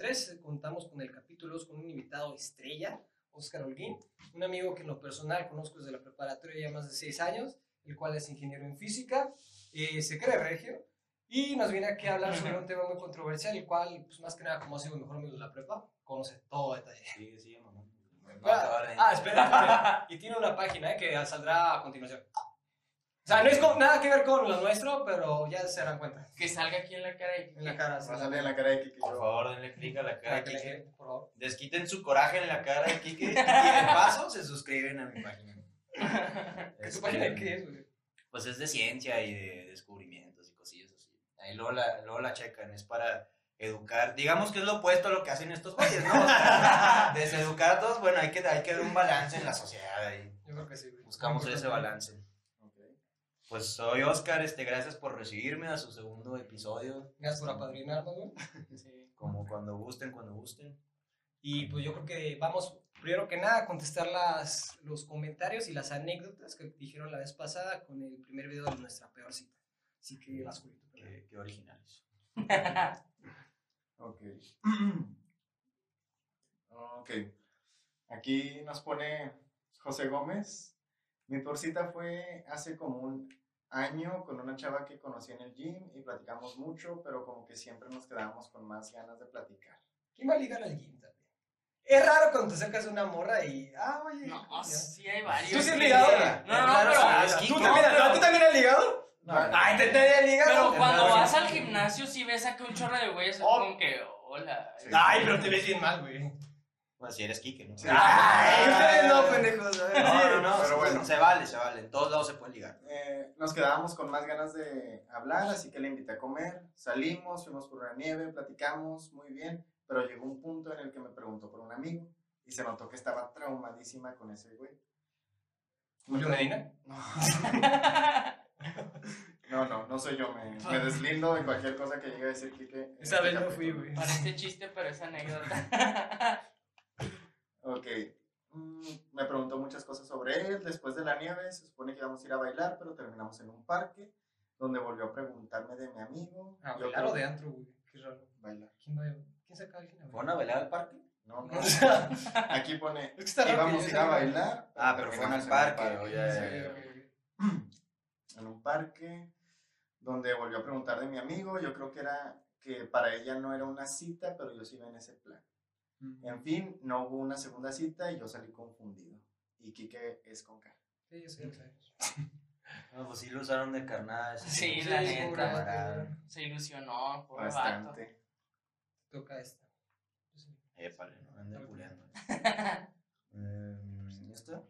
3 contamos con el capítulo 2 con un invitado estrella, Oscar Holguín, un amigo que en lo personal conozco desde la preparatoria ya más de 6 años, el cual es ingeniero en física, eh, se cree regio, y nos viene aquí a hablar sobre un tema muy controversial, el cual, pues más que nada, como ha sido mi mejor amigo de la prepa, conoce todo detalle. Sí, sí, mamá. Ah, ah, espera, espera. Y tiene una página eh, que saldrá a continuación. O sea, no es con- nada que ver con lo nuestro, pero ya se darán cuenta. Que salga aquí en la cara de En la cara. Va a salir en la cara de Kiki. Por favor, denle clic a la cara de Kike. por favor. Desquiten su coraje en la cara de Kike y de paso se suscriben a mi página. ¿Qué tu página de qué es, güey? Pues es de ciencia y de descubrimientos y cosillas así. Ahí luego la, luego la checan, es para educar. Digamos que es lo opuesto a lo que hacen estos güeyes, ¿no? O sea, Deseducar a todos, bueno, hay que, hay que ver un balance en la sociedad y Yo creo que sí, güey. buscamos ese balance. Pues soy Oscar, este, gracias por recibirme a su segundo episodio. Gracias por apadrinarnos, güey. Sí. Como cuando gusten, cuando gusten. Y pues yo creo que vamos, primero que nada, a contestar las, los comentarios y las anécdotas que dijeron la vez pasada con el primer video de nuestra peor cita. Así que las cuento. Qué, qué originales. Ok. ok. Aquí nos pone José Gómez. Mi peor cita fue hace como un año con una chava que conocí en el gym y platicamos mucho, pero como que siempre nos quedábamos con más ganas de platicar. ¿Quién va a ligar al gym también? Es raro cuando te a una morra y. Ah, oye. No, ya. sí hay varios. ¿Tú sí has ligado? No, no, pero, ¿Tú no, también, pero- ¿tú también has ligado? No, Ay, te te ligado. pero cuando Claro. vas al gimnasio sí ves a que un chorro de güeyes es Oh. como que, hola. Sí. Ay, pero te ves bien mal, güey. Bueno, si eres Kike, ¿no? Sí. Ay, no, pendejos. No, no, no, Pero bueno. se vale, se vale. En todos lados se puede ligar. Eh, nos quedábamos con más ganas de hablar, así que le invité a comer. Salimos, fuimos por una nieve, platicamos muy bien, pero llegó un punto en el que me preguntó por un amigo y se notó que estaba traumadísima con ese güey. ¿Julio Medina? No, no, no soy yo, me, me deslindo de cualquier cosa que llegue a decir Kike. Esa este vez no fui, güey. Parece chiste, pero es anécdota. Ok. Mm, me preguntó muchas cosas sobre él. Después de la nieve, se supone que íbamos a ir a bailar, pero terminamos en un parque, donde volvió a preguntarme de mi amigo. Ah, Yo bailar creo- o de antro, güey. Qué raro. Bailar. ¿Quién va a ¿Quién saca a alguien a ¿Fueron a bailar al parque? No, no. Aquí pone, Es que está raro íbamos a ir a bailar. Ah, pero fueron al terminamos en un parque. En un parque, donde volvió a preguntar de mi amigo. Yo creo que era que para ella no era una cita, pero yo sí iba en ese plan. En fin, no hubo una segunda cita y yo salí confundido. Y Kike es con K. Sí, yo sé, yo sé. No, pues sí lo usaron de carnada. Sí, tipo. la Sí, neta. vato. Se ilusionó, vato. Bastante. Toca esta. Sí. Épale, no ande culeando. Em, ¿Esto?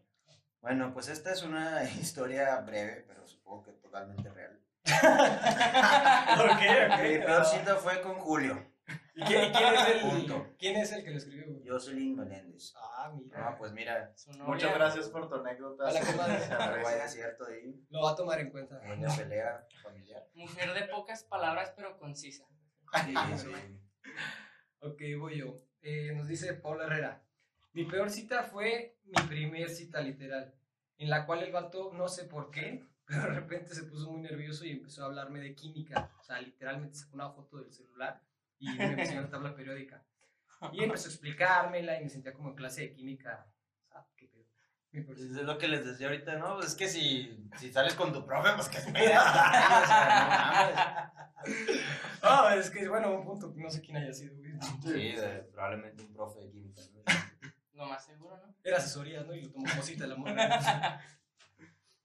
Bueno, pues esta es una historia breve, pero supongo que totalmente real. ¿Por qué? Mi peor cita fue con Julio, ¿Y quién, y quién es el Punto. ¿Quién es el que lo escribió, güey? Jocelyn Meléndez. Ah, mira. Ah, pues mira. Muchas gracias por tu anécdota. A la aprecia. haya cierto ahí. Lo va a tomar en cuenta. Buena pelea familiar. Mujer de pocas palabras, pero concisa. Sí, sí. Ok, voy yo. Eh, nos dice Paula Herrera. Mi peor cita fue mi primer cita literal, en la cual el vato, no sé por qué, pero de repente se puso muy nervioso y empezó a hablarme de química. O sea, literalmente sacó una foto del celular y me enseñó la tabla periódica. Y empezó a explicármela y me sentía como en clase de química. O sea, qué pedo. Pues es lo que les decía ahorita, ¿no? Pues es que si, si sales con tu profe, pues que esperas. o sea, Ah, es que, bueno, un punto, no sé quién haya sido, no mames. Sí, de- probablemente un profe de química, ¿no? Lo más seguro, ¿no? Era asesoría, ¿no? Y lo tomó como cita la morra.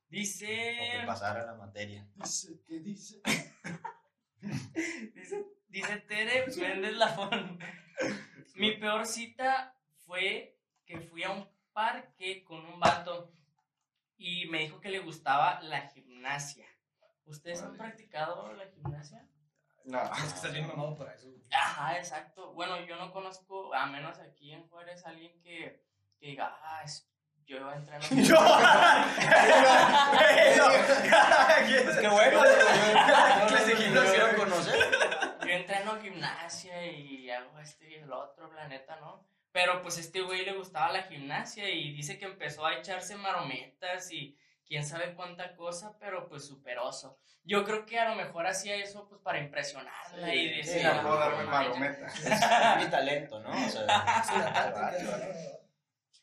O Dice. que pasara la materia. Dice, ¿qué dice? Dice, dice Tere Méndez Lafón. Mi peor cita fue que fui a un parque con un vato y me dijo que le gustaba la gimnasia. ¿Ustedes han practicado la gimnasia? No. Es que estás bien mamado para eso. Ajá, exacto. Bueno, yo no conozco, a menos aquí en Juárez, alguien que, que diga, ah, es- yo entreno. Yo. Es que bueno. ¿Qué clase de gimnasio? quiero conocer? Entreno gimnasia y hago este y el otro, la neta, ¿no? Pero pues este güey le gustaba la gimnasia y dice que empezó a echarse marometas y, quién sabe cuánta cosa, pero pues superoso. Yo creo que a lo mejor hacía eso pues para impresionarla y Sí, decir, la puedo darme "No marometa. Es mi talento, ¿no? O sea, Sí, ¿no?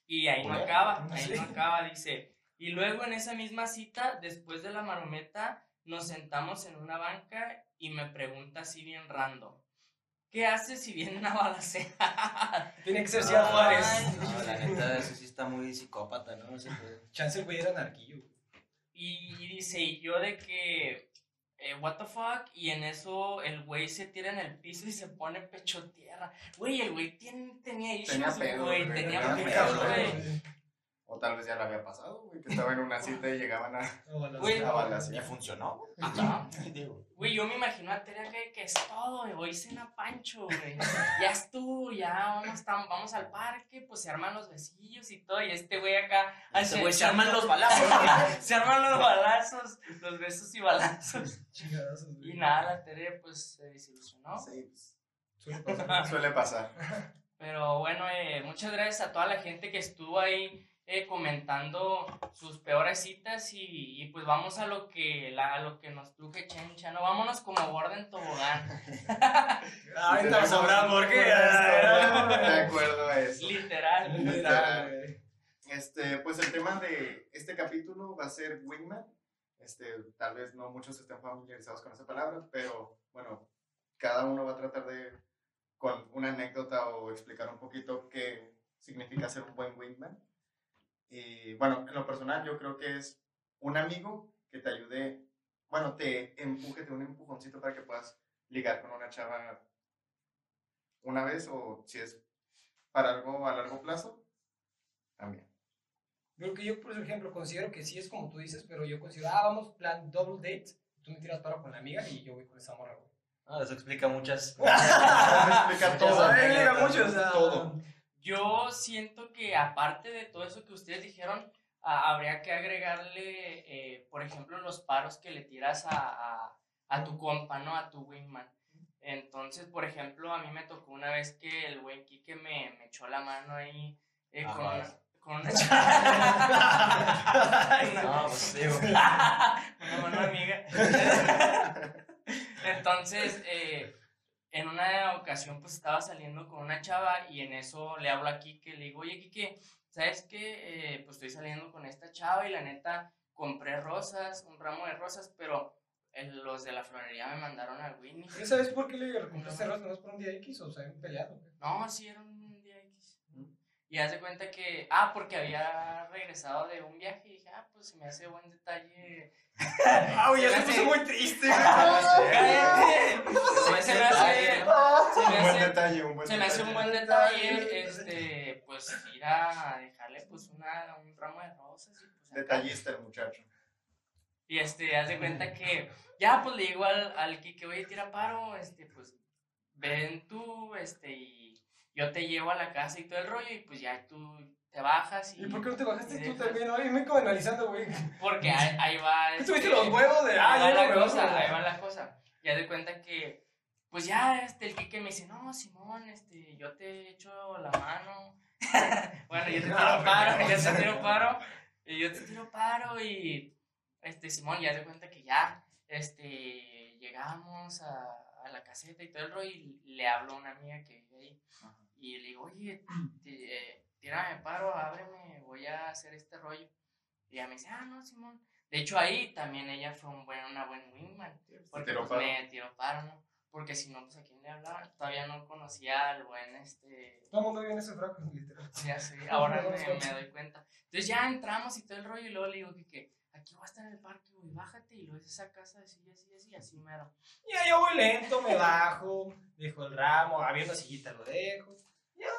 Y ahí no acaba, ahí sí. no acaba, dice. Y luego en esa misma cita, después de la marometa, nos sentamos en una banca y me pregunta así bien random. ¿Qué haces si viene una balacera? Tiene que ser Ciudad Juárez. No, la neta, eso sí está muy psicópata, ¿no? Ese pedo. Chance el güey era narquillo. güey. Y, y dice, y yo de que, eh, what the fuck, y en eso el güey se tira en el piso y se pone pecho tierra. Güey, el güey tiene- tenía issues, güey, tenía pedo, güey. O tal vez ya le había pasado, güey, que estaba en una cita y llegaban a, Güey, a ¿Ya balasear. funcionó? Ajá. Güey, yo me imagino a Tere que, que es todo, güey. Hoy cena Pancho, güey. Ya estuvo, ya vamos, tam- vamos al parque, pues se arman los besillos y todo. Y este güey acá. Ese güey se arman los balazos. se arman los balazos, los besos y balazos. Chingadazos, güey. Y nada, la Tere pues se desilusionó. Sí, pues, Suele pasar. suele pasar. Pero bueno, eh, muchas gracias a toda la gente que estuvo ahí eh, comentando sus peores citas y, y, pues vamos a lo que la, a lo que nos truje Chencha, ¿no? Vámonos como gorda en tobogán. Ahorita Tenemos sabrá por qué. De acuerdo a eso. Literal. Literal. Este, pues el tema de este capítulo va a ser wingman. Este, tal vez no muchos estén familiarizados con esa palabra, pero bueno, cada uno va a tratar de, con una anécdota o explicar un poquito qué significa ser un buen wingman. Y bueno, en lo personal yo creo que es un amigo que te ayude, bueno, te empuje, te dé un empujoncito para que puedas ligar con una chava una vez o si es para algo a largo plazo, también. Creo que yo, por ejemplo, considero que sí es como tú dices, pero yo considero, ah, vamos, plan double date. Tú me tiras paro con la amiga y yo voy con esa morra, güey. Ah, eso explica muchas. explica todo. Ay, mira, mucho, o sea, Todo. Yo siento que aparte de todo eso que ustedes dijeron, a- habría que agregarle, eh, por ejemplo, los paros que le tiras a, a, a tu compa, ¿no? A tu wingman. Entonces, por ejemplo, a mí me tocó una vez que el buen Quique me, me echó la mano ahí eh, con, una, con una No, pues digo. una mano amiga. Entonces, eh, en una ocasión, pues estaba saliendo con una chava y en eso le hablo a Kike, le digo, oye, Kike, ¿sabes qué? Eh, pues estoy saliendo con esta chava y la neta compré rosas, un ramo de rosas, pero eh, los de la florería me mandaron al Winnie. ¿Ya sabes por qué le compraste rosas? ¿No es por un día X o se habían peleado? No, sí, era un día X. Y haz de cuenta que, ah, porque había regresado de un viaje y dije, ah, pues se me hace buen detalle. Ah, güey, ya se puso hace- muy triste, ¡Cállate! Se, me hace, Un buen detalle, un buen se me hace un buen detalle, este, pues ir a dejarle pues una, un ramo de rosas y pues. Detallista el muchacho. Y este, haz de cuenta que ya pues le digo al, al Kike, oye, tira paro, este, pues ven tú, este, y yo te llevo a la casa y todo el rollo, y pues ya tú te bajas y. ¿Y por qué no te bajaste tú también? Oye, me como analizando, güey. Porque ahí, ahí va. ¿Tú tuviste este, los huevos de.? Ah, ahí va la cosa, ahí va la cosa. Y haz de cuenta que, pues ya, este, el Kike me dice, no, Simón, este, yo te echo la mano. bueno, yo te tiro No, paro, yo te tiro paro, y yo te tiro paro, y, este, Simón, ya de cuenta que ya, este, llegamos a, a la caseta y todo el rollo, y le hablo a una amiga que vive ahí, y le digo, oye, ti- eh, tírame paro, ábreme, voy a hacer este rollo. Y ella me dice, ah, no, Simón. De hecho, ahí también ella fue un buen, una buena wingman. Porque tiró pues, me tiró paro, ¿no? Porque si no, pues a quién le hablaba. Todavía no conocía al buen, este... Todo el mundo vive en ese fraco, literal. Ya sé, ahora me, me doy cuenta. Entonces ya entramos y todo el rollo y luego le digo que, que aquí voy a estar en el parque, güey, bájate y luego es esa casa así, así, así, así mero. Ya, yo voy lento, me bajo, dejo el ramo, una sillita, lo dejo.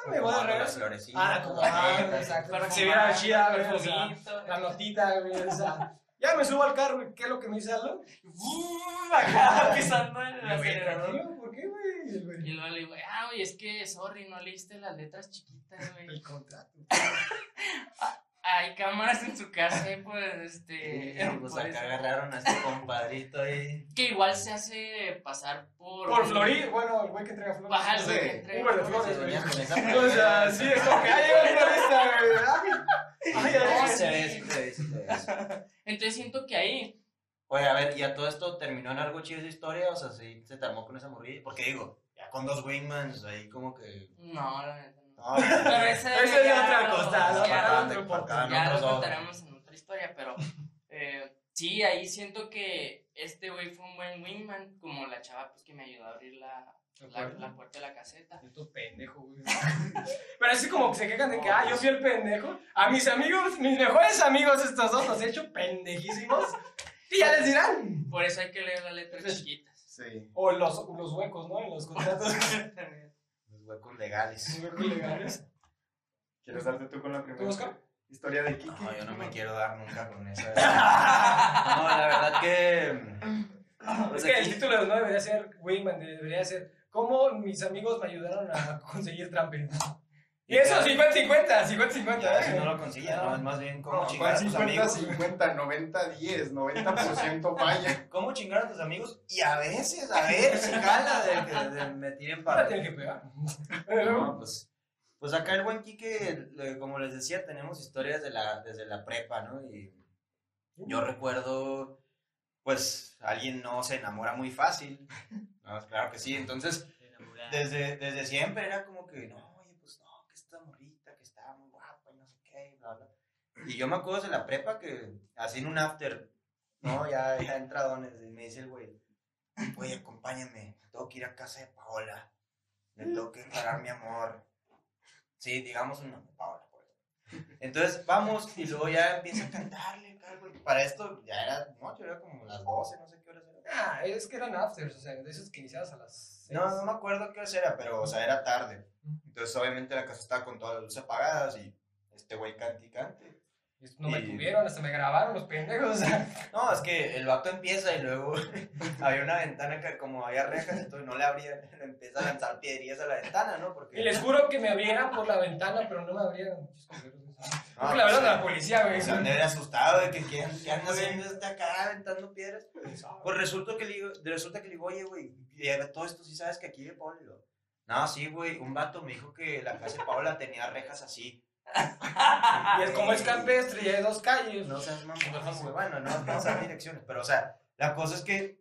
Me voy las regreso. florecitas. Ah, acomodando, exacto. Para que se viera chida, güey, o sea, perfumito. la notita, güey, o sea. Ya me subo al carro, güey, ¿qué es lo que me dice Aldo? ¡Bum! Acá pisando el Güey, acelerador. ¿Por qué, güey? Y el güey, Y luego le digo, ah, güey, es que, sorry, no leíste las letras chiquitas, güey. El contrato. Hay cámaras en su casa, y pues, este... Sí, pues acá eso. agarraron a este compadrito ahí. Que igual se hace pasar por... Por Flori, bueno, el güey que entrega flores. Baja el güey que entrega Uber de flores, güey. O sea, sí, es como que, ay, llegó el florista, güey. Ay, ay, ay, se se ve, sí se ve, sí se ve. Entonces siento que ahí, Oye, a ver, ¿y a todo esto terminó en algo chido esa historia? O sea, ¿sí se te armó con esa morrilla? Porque digo, ya con dos wingmans, ahí como que... no, la neta Pero ese, Ese es otra cosa, ya lo- Ya contaremos en otra historia, pero eh, sí, ahí siento que este güey fue un buen wingman, como la chava pues que me ayudó a abrir la, la, la puerta de la caseta. Puto pendejo, güey. Pero así como que se quejan de que, ah, yo fui el pendejo. A mis amigos, mis mejores amigos, estos dos, los he hecho pendejísimos. Y ya les dirán. Por eso hay que leer las letras chiquitas. Sí. O los, los huecos, ¿no? En los contratos. Huecos legales. Huecos legales. ¿Quieres darte tú con la primera ¿Tú, Oscar? historia de Kiki? No, yo no me quiero dar nunca con esa. No, la verdad que... Es que el título no debería ser Wingman, debería ser ¿Cómo mis amigos me ayudaron a conseguir tramping? Y eso, 50-50, 50-50. Ya, si ¿eh? no lo consigues, no, es más bien cómo No, chingar a tus 50, amigos. 50, 90, 10, 90% falla. ¿Cómo chingar a tus amigos? Y a veces, a ver si jala de que de me tiren Ahora para. tiene que pegar. No, pues, pues acá el buen Quique, como les decía, tenemos historias de la, desde la prepa, ¿no? Y yo recuerdo, pues, alguien no se enamora muy fácil. No, claro que sí. Entonces, desde, desde siempre era como que, no, oye, pues no, que esta morrita, que está muy guapa y no sé qué, y bla, bla. Y yo me acuerdo de la prepa que, así en un after, no, ya, ya entradones, y me dice el güey, oye, acompáñame, tengo que ir a casa de Paola, le tengo que declarar mi amor. Sí, digamos un nombre, Paola, pues. Entonces, vamos, y luego ya empieza a cantarle, güey. Para esto ya era noche, era como las 12, no sé qué horas era. Ah, es que eran afters, o sea, de esos que iniciabas a las 6. No, no me acuerdo qué hora era, pero, o sea, era tarde. Entonces, obviamente, la casa estaba con todas las luces apagadas y este güey cante y cante. No me Y- tuvieron, hasta me grabaron los pendejos. No, es que el vato empieza y luego había una ventana que como había rejas, entonces no le abrían, le empieza a lanzar piedrillas a la ventana, ¿no? Porque... Y les juro que me abrieran por la ventana, pero no me abrieron. No, la pues, verdad, la policía, güey. Se han asustado de que ¿quién, qué anda haciendo este acá aventando piedras. Pues resulta que le digo, resulta que le digo, oye, güey, todo esto sí sabes que aquí. Y yo, No, sí, güey, un vato me dijo que la casa de Paola tenía rejas así. Y es como es campestre y hay dos calles. No seas mamón, güey. Bueno, no dar direcciones, pero o sea, la cosa es que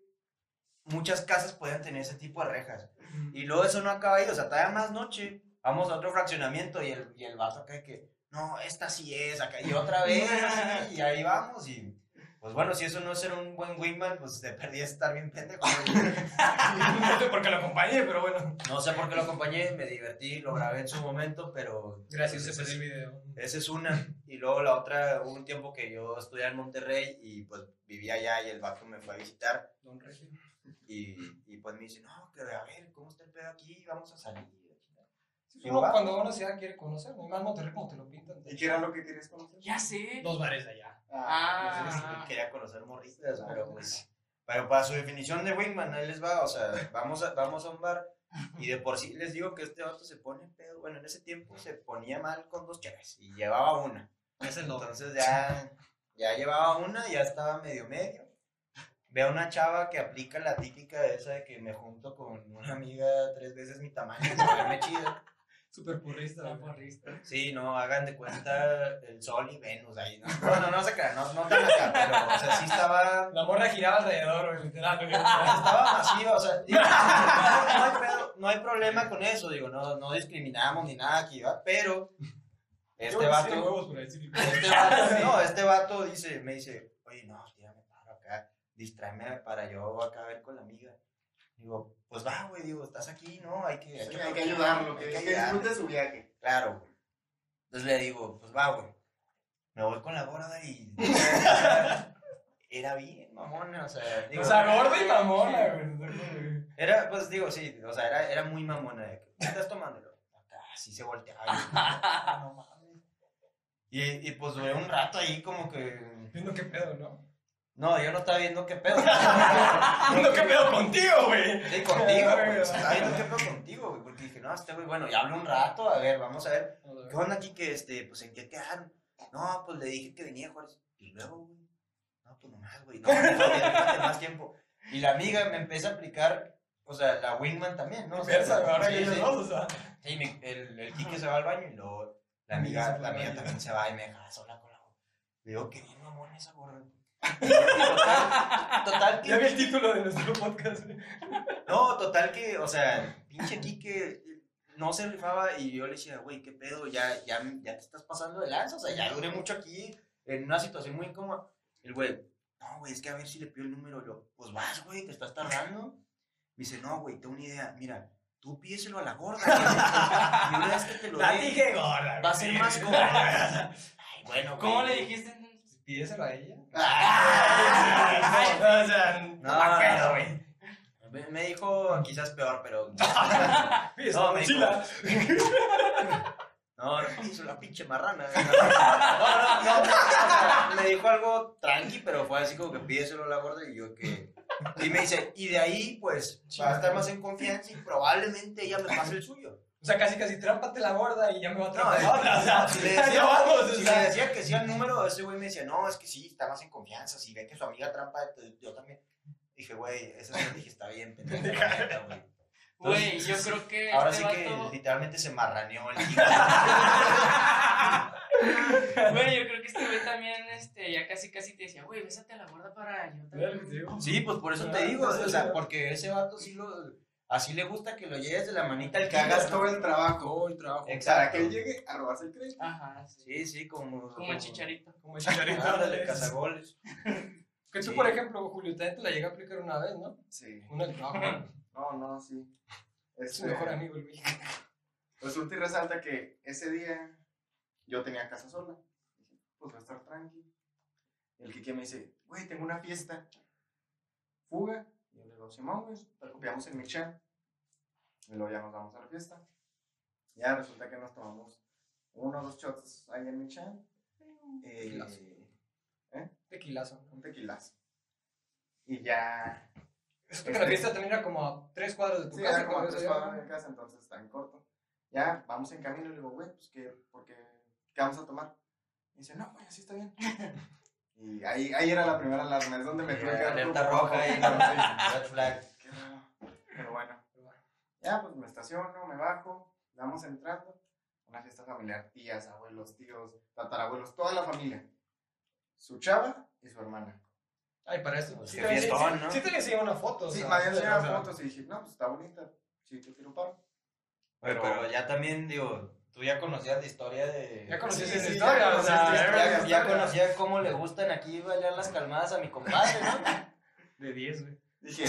muchas casas pueden tener ese tipo de rejas. Y luego eso no acaba ahí, o sea, todavía más noche, vamos a otro fraccionamiento y el, y el vato acá que, no, esta sí es, acá, y otra vez, y ahí vamos, y pues bueno, si eso no es ser un buen wingman, pues te perdí estar bien pendejo. No sé por qué lo acompañé, pero bueno. No sé por qué lo acompañé, me divertí, lo grabé en su momento, pero... Gracias, pues, se perdió el video. Esa es una. Y luego la otra, hubo un tiempo que yo estudiaba en Monterrey y pues vivía allá y el vato me fue a visitar. Don Regio. Y, y pues me dice, no, que a ver, ¿cómo está el pedo aquí? Vamos a salir. Uno cuando uno ciudad quiere conocer, no más Monterrey como te lo pintan. ¿Y qué era lo que querías conocer? Ya sé. Dos bares de allá. Ah. Entonces, sí, quería conocer morritas, pero pues... Pero para su definición de wingman, ahí les va, o sea, vamos a, vamos a un bar y de por sí les digo que este vato se pone pedo. Bueno, en ese tiempo se ponía mal con dos chaves y llevaba una. Es el nombre. Entonces ya, ya llevaba una, ya estaba medio medio. Veo una chava que aplica la típica esa de que me junto con una amiga tres veces mi tamaño para verme chido. La güey. porrista. Sí, no, hagan de cuenta el sol y Venus ahí. No, no, no, no se crean, no, no tan acá, pero, o sea, sí estaba, La morra giraba alrededor, literal. estaba masiva, o sea, digo, no, hay pedo- no hay problema con eso, digo, no, no discriminamos ni nada aquí, ¿va? Pero este vato... Este vato, no, este vato dice, me dice, oye, no, tírame paro acá, distráeme para yo acá a ver con la amiga. Digo, pues va, güey, digo, estás aquí, ¿no? Hay que, Hay que, hay que ayudarlo, que, hay que ayudarlo". disfrute su viaje. Claro, güey. Entonces le digo, pues va, güey. Me voy con la gorda y. Era bien, mamona, o sea. digo, O sea, gorda y mamona, güey. Era, pues digo, sí, o sea, era, era muy mamona. De que, ¿qué estás tomándolo? Acá, así se volteaba. y yo, "No mames". Y, y pues duré un rato ahí como que. Viendo qué pedo, ¿no? No, yo no estaba viendo qué pedo. Viendo qué pedo contigo, güey. Sí, contigo, güey. o sea, Estaba viendo qué pedo contigo, güey. Porque dije, no, este güey, bueno, ya hablé un rato, a ver, vamos a ver. ¿Qué onda aquí que, este, pues, en qué quedaron? No, pues le dije que venía Juárez. Y luego, güey. No, pues nomás, güey. No, no, más tiempo. Y la amiga me empieza a aplicar, o sea, la Wingman también, ¿no? Versa, güey, ahora que ellos sí. dos, o sea. Sí, el, el Quique se va al baño y luego la amiga, la amiga también se va y me deja sola con la Le digo, qué bien mamón esa gorra. Y total, total que Ya vi el título de nuestro podcast. No, total que, o sea, pinche Kike no se rifaba y yo le decía, güey, qué pedo, ya, ya, ya te estás pasando de lanza, o sea, ya duré mucho aquí en una situación muy incómoda. El güey, no, güey, es que a ver si le pido el número. Yo, pues vas, güey, te estás tardando. Me dice, no, güey, tengo una idea, mira, tú pídeselo a la gorda. Y una vez que te lo La dé, dije gorda. va a ser más gorda. Ay, bueno, ¿Cómo le dijiste? Pídeselo a ella. Ay, o sea, no, güey. Me, me dijo quizás peor, pero. No, me mochila. No, no, hizo la pinche marrana. No, no, no, me dijo algo tranqui, pero fue así como que pídeselo a la gorda y yo que... Y me dice, y de ahí, pues, va a estar más en confianza y probablemente ella me pase el suyo. O sea, casi casi trámpate la gorda y ya me va a No, trampar la otra. O sea, si le ya decía, vamos, o le decía que sí al número, ese güey me decía, no, es que sí, está más en confianza, si ve que su amiga trampa, yo también. Dije, güey, eso sí, dije, está bien, pendejo, la neta, güey. Güey, yo creo que Ahora este sí que literalmente se marraneó el. Güey, yo creo que este güey también, este, ya casi casi te decía, güey, bésate a la gorda para yo también. Sí, pues por eso te digo, o sea, porque ese vato sí lo, así le gusta que lo lleves de la manita al Que hagas todo el trabajo Todo el trabajo. para Exacto. que él llegue a robarse el crédito. Ajá, sí. Sí, sí, como... Como el chicharito. Como el chicharito. Ándale, cazagoles. Que tú, Sí. por ejemplo, Julio, también te la llegué a aplicar una vez, ¿no? Sí. Una del trabajo. No, no, sí. Es su Este, mejor amigo, el güey. Resulta y resalta que ese día yo tenía casa sola. Dije, pues va a estar tranqui. El Kike me dice, güey, tengo una fiesta. Fuga. Digo, Simón, güey, la copiamos en Michan. Y luego ya nos vamos a la fiesta. Ya resulta que nos tomamos uno o dos shots ahí en Michan. Eh, Tequilazo. Tequilazo. un tequilazo. Y ya Eso que la fiesta también era como a tres cuadras de tu Sí, casa. era como a tres cuadras de casa, entonces está en corto. Ya, vamos en camino y le digo, güey, pues que, porque, ¿qué vamos a tomar? Y dice, no, güey, así está bien. y ahí, ahí era la primera alarma, es donde me tuve que Alerta roja y como- red flag. Pero bueno. Ya, pues me estaciono, me bajo, vamos entrando. Una fiesta familiar, tías, abuelos, tíos, tatarabuelos, toda la familia. Su chava y su hermana. Ay, para esto. Pues sí, qué te- sí, fiestón, sí, ¿no? Sí, te enseñé una foto. Sí, me sea, enseñado fotos y dije, no, pues está bonita. Sí, te quiero paro. Pero, pero ya también, digo, tú ya conocías la historia de... Ya conocías Sí, esa sí, historia, ya o sea, historia. Ya, ya conocía cómo le gustan aquí bailar las calmadas a mi compadre, ¿no? De 10, güey. Dije,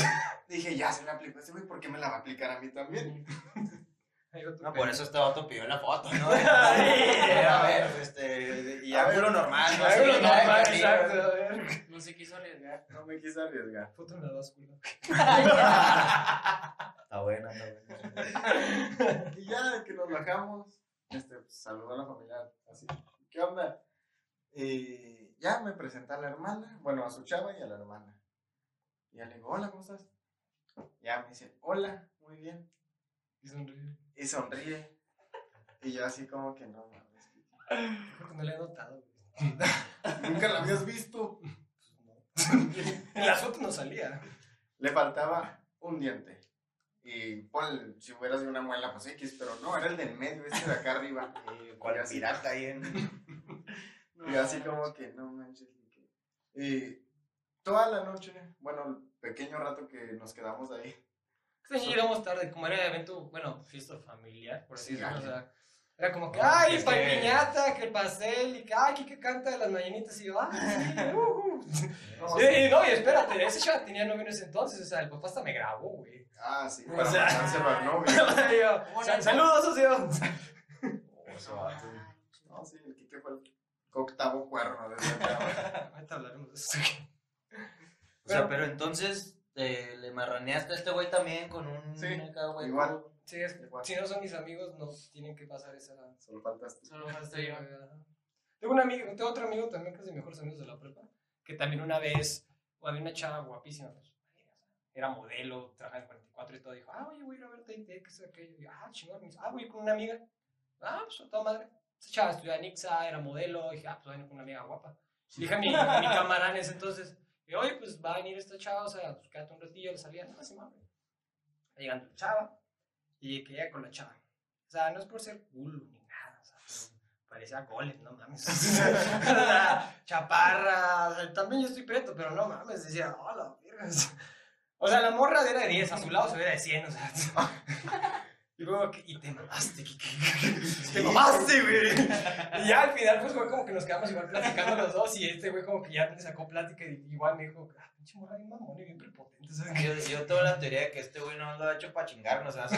dije, ya se la aplicó a ese güey, ¿por qué me la va a aplicar a mí también? No, por eso este vato pidió la foto, ¿no? a ver, este, y A ver, ángulo normal, ¿no? Ya, normal, exacto, a ver. No se quiso arriesgar. No me quise arriesgar. Foto en la báscula. Está buena, está buena. Y ya de que nos bajamos, este, pues, saludó a la familia así, ¿qué onda? Y ya me presenta a la hermana, bueno, a su chava y a la hermana. Y ya le digo, hola, ¿cómo estás? Ya me dice, hola, muy bien. Y sonríe. Y sonríe. Y yo así como que no, mames. Creo que no le he notado. Nunca la habías visto. En las fotos no salía. Le faltaba un diente. Y ponle, si hubiera sido una muela, pues X, pero no, era el del medio, este de acá arriba. Eh, Cual pirata ahí en... Y así como que, no manches. y que- Y toda la noche, bueno, el pequeño rato que nos quedamos ahí, Este año llegamos tarde, como era evento, bueno, fiesta familiar, por así Sí, decirlo. O sea, era como que, Ah, ay, es pan que- piñata, que el pastel, y que, ay, que, que canta de las mañanitas, y yo, ay, sí, uh, uh". No, Y, no, y espérate, ese chaval tenía novio en ese entonces, o sea, el papá hasta me grabó, güey. Ah, sí, O para sea- mandárselo al novio. Y yo, "Sal- Saludos, socio. No, sí, el Kike fue el octavo cuerno de. Ahorita hablaremos de eso. O sea, pero entonces eh, le marraneaste a este güey también con un... Sí, acá, güey, igual. Sí, es si no son mis amigos, no tienen que pasar esa. Solo faltaste. Solo yo. Tengo un amigo, tengo otro amigo también que es de mis mejores amigos de la prepa, que también una vez había una chava guapísima, pues, era modelo, trabajaba en 44 y todo, dijo, ah, oye, voy a ir a ver TNT, que es aquello, y yo, ah, chingón, me dice, ah, voy a ir con una amiga, ah, pues a toda madre, esa chava estudiaba en Ixa, era modelo, dije, ah, pues voy a ir con una amiga guapa, dije a mi, a mi camarada en ese entonces, y oye, pues va a venir esta chava, o sea, pues quédate un ratillo, le salía, no, así mames, llegando la chava, y que llega con la chava, o sea, no es por ser cool ni nada, o sea, parecía golem, no mames. chaparra, también yo estoy preto, pero no mames, decía, hola, verga. O sea, la morra era de 10, a su lado se veía de 100, o sea. Y luego, y te mamaste, Kike. Te mamaste, güey. Y ya al final, pues, fue como que nos quedamos igual platicando los dos. Y este güey, como que ya me sacó plática. Y igual me dijo, ah, pinche morra bien mamón y bien prepotente. ¿sabes? Yo, yo tengo la teoría de que este güey no lo ha hecho para chingarnos, ni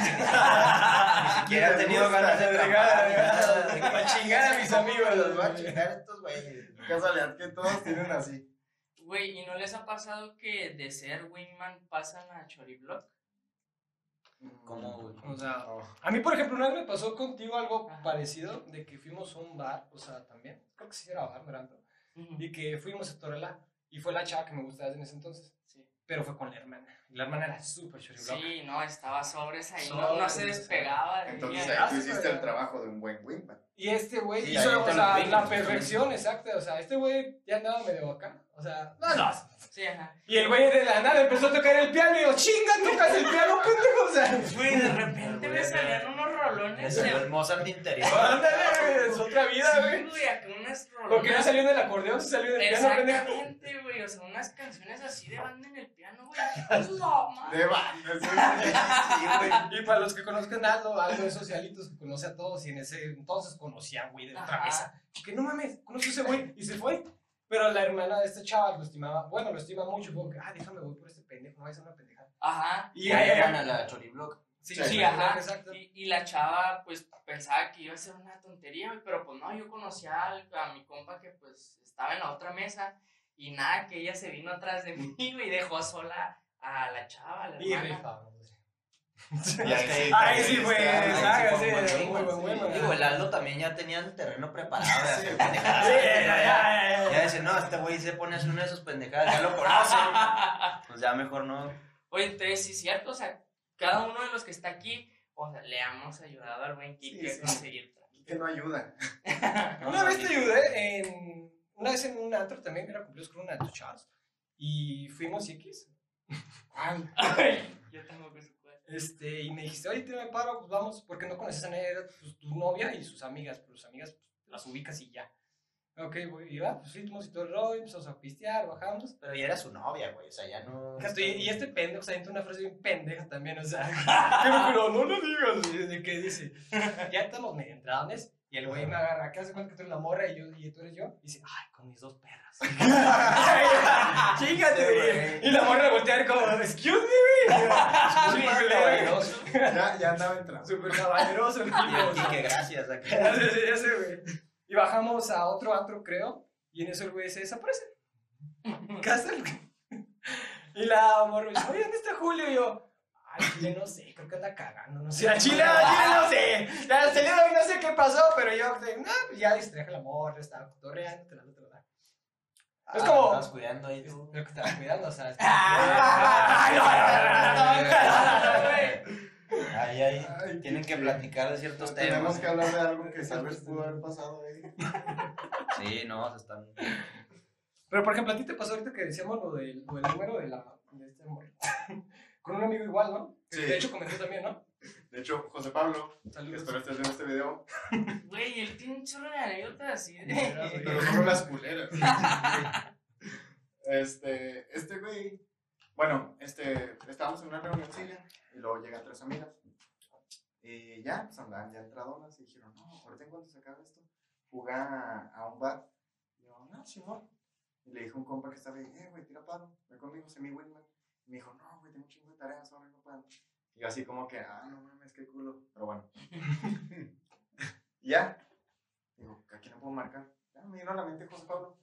siquiera ha tenido ganas de trabajar. Para chingar a mis amigos. Los va a chingar estos güeyes. Casualidad que todos tienen así. Güey, ¿y no les ha pasado que de ser wingman pasan a Choriblock? ¿Cómo, güey? O sea, No. a mí, por ejemplo, una vez me pasó contigo algo Ajá. parecido, de que fuimos a un bar, o sea, también, creo que sí era bar, Mirando, y que fuimos a Torela, y fue la chava que me gustaba desde ese entonces. Pero fue con la hermana, la hermana era súper choribloca. Sí, no, estaba sobres ahí, no, no se despegaba de Entonces ahí tú hiciste el trabajo de un buen wingman. Y este güey Sí, hizo o sea, la perfección, exacta, o sea, este güey ya andaba medio acá, o sea, no, no. Sí, ajá. Y el güey de la nada empezó a tocar el piano y yo, chinga, tocas el piano, pendejo, o sea. Güey, de repente me salían rolones. salió de- el Mozart interior. Ándale, güey, es otra vida, Sí, güey. güey, acá unas Lo que no rolones. salió del acordeón, sí salió del piano. Exactamente, güey, o sea, unas canciones así de banda en el piano, güey. No, man. De banda, Sí, güey. Y para los que conozcan Aldo, Aldo es socialitos que conoce a todos y en ese entonces conocía, güey, de otra Ajá. mesa. Que no mames, conocí a ese güey y se fue. Pero la hermana de este chaval lo estimaba, bueno, lo estima mucho, como que, ah, déjame, voy por este pendejo, no voy a hacer una pendejada. Ajá. Y Y ahí, ahí van a la Choriblock. Sí, Sí, Sí, ajá. Y, y la chava, pues, pensaba que iba a ser una tontería, güey, pero pues no, yo conocía a, mi compa que, pues, estaba en la otra mesa y nada, que ella se vino atrás de mí, güey, y dejó sola a la chava, a la Y hermana. ahí, sí fue. Digo, el Aldo también ya tenía el terreno preparado. Sí, Ya- ya, ya, ya. Ya dice, no, este güey se pone a hacer una de sus pendejadas, ya lo conocen. Pues ya mejor no. Oye, entonces sí es cierto, o sea, cada uno de los que está aquí, o sea, le hemos ayudado al buen Kike Sí, a sí. conseguir Que no ayuda. Una vez te ayudé en. Una vez en un antro también, era cumpleaños con una de tus chavas. Y fuimos y X. ¿Cuál? Ay, yo tengo que suponer. Este, y me dijiste, oye, tírame paro, pues vamos, porque no conoces a nadie, era pues, tu novia y sus amigas, pero sus amigas pues, las ubicas y ya. Ok, voy, y va, pues fuimos y todo el rollo, empezamos a pistear, bajamos. Pero ya era su novia, güey, o sea, ya no. Estoy- y este pendejo se aventó una frase bien pendeja también, o sea, que me juro, no lo digas, y de que dice, ya estamos medio entradones, y el güey me agarra, acá hace cuenta que tú eres la morra y, yo, y tú eres yo, y dice, ay, con mis dos perras. Chíngate, güey. Y la morra voltea como, excuse me, güey. Muy Súper caballeroso. Ya, ya andaba entrando. Súper caballeroso el Y. Quique, gracias. Acá. ya sé, güey. Y bajamos a otro antro, creo, y en eso el güey se desaparece. ¿Qué hace el güey? Y la morra me dice, oye, ¿dónde está Julio? Y yo, ay, Chile no sé, creo que anda cagando, no sé. A Chile, a Chile no sé. Ya se le doy, no sé qué pasó, pero yo, no, pues ya distraje la morra, estaba cotorreando, te la te la da. Es Ah, como- Estabas cuidando ahí tú. Lo que estaba cuidando, o sea. No, no, no, no, no, no. Ahí, ahí. Ay, Tienen que platicar de ciertos Tenemos temas. que hablar de algo que tal vez pudo haber pasado ahí. Sí, no, se están. Pero, por ejemplo, a ti te pasó ahorita que decíamos lo del, lo del número de, la, de este amor. Con un amigo igual, ¿no? Sí. De hecho, comentó también, ¿no? De hecho, José Pablo, Saludos. espero estés viendo este video, Güey, él tiene un chorro de anécdotas de... pero solo las culeras. Este, este güey, bueno, este, estábamos en una reunión y luego llegan tres amigas. Y ya, pues andaban ya entradonas y dijeron, no, ahorita en cuanto se acabe esto, jugar a, un bar. Y yo, no, Simón. Y le dijo un compa que estaba ahí, eh, güey, tira paro, ve conmigo, sé mi Winman. Y me dijo, no, güey, tengo un chingo de tareas, ahora no puedo. Y yo así como que, ah, no mames, qué culo. Pero bueno. Ya. Digo, ¿a le puedo marcar? Ya me vino a la mente José Pablo.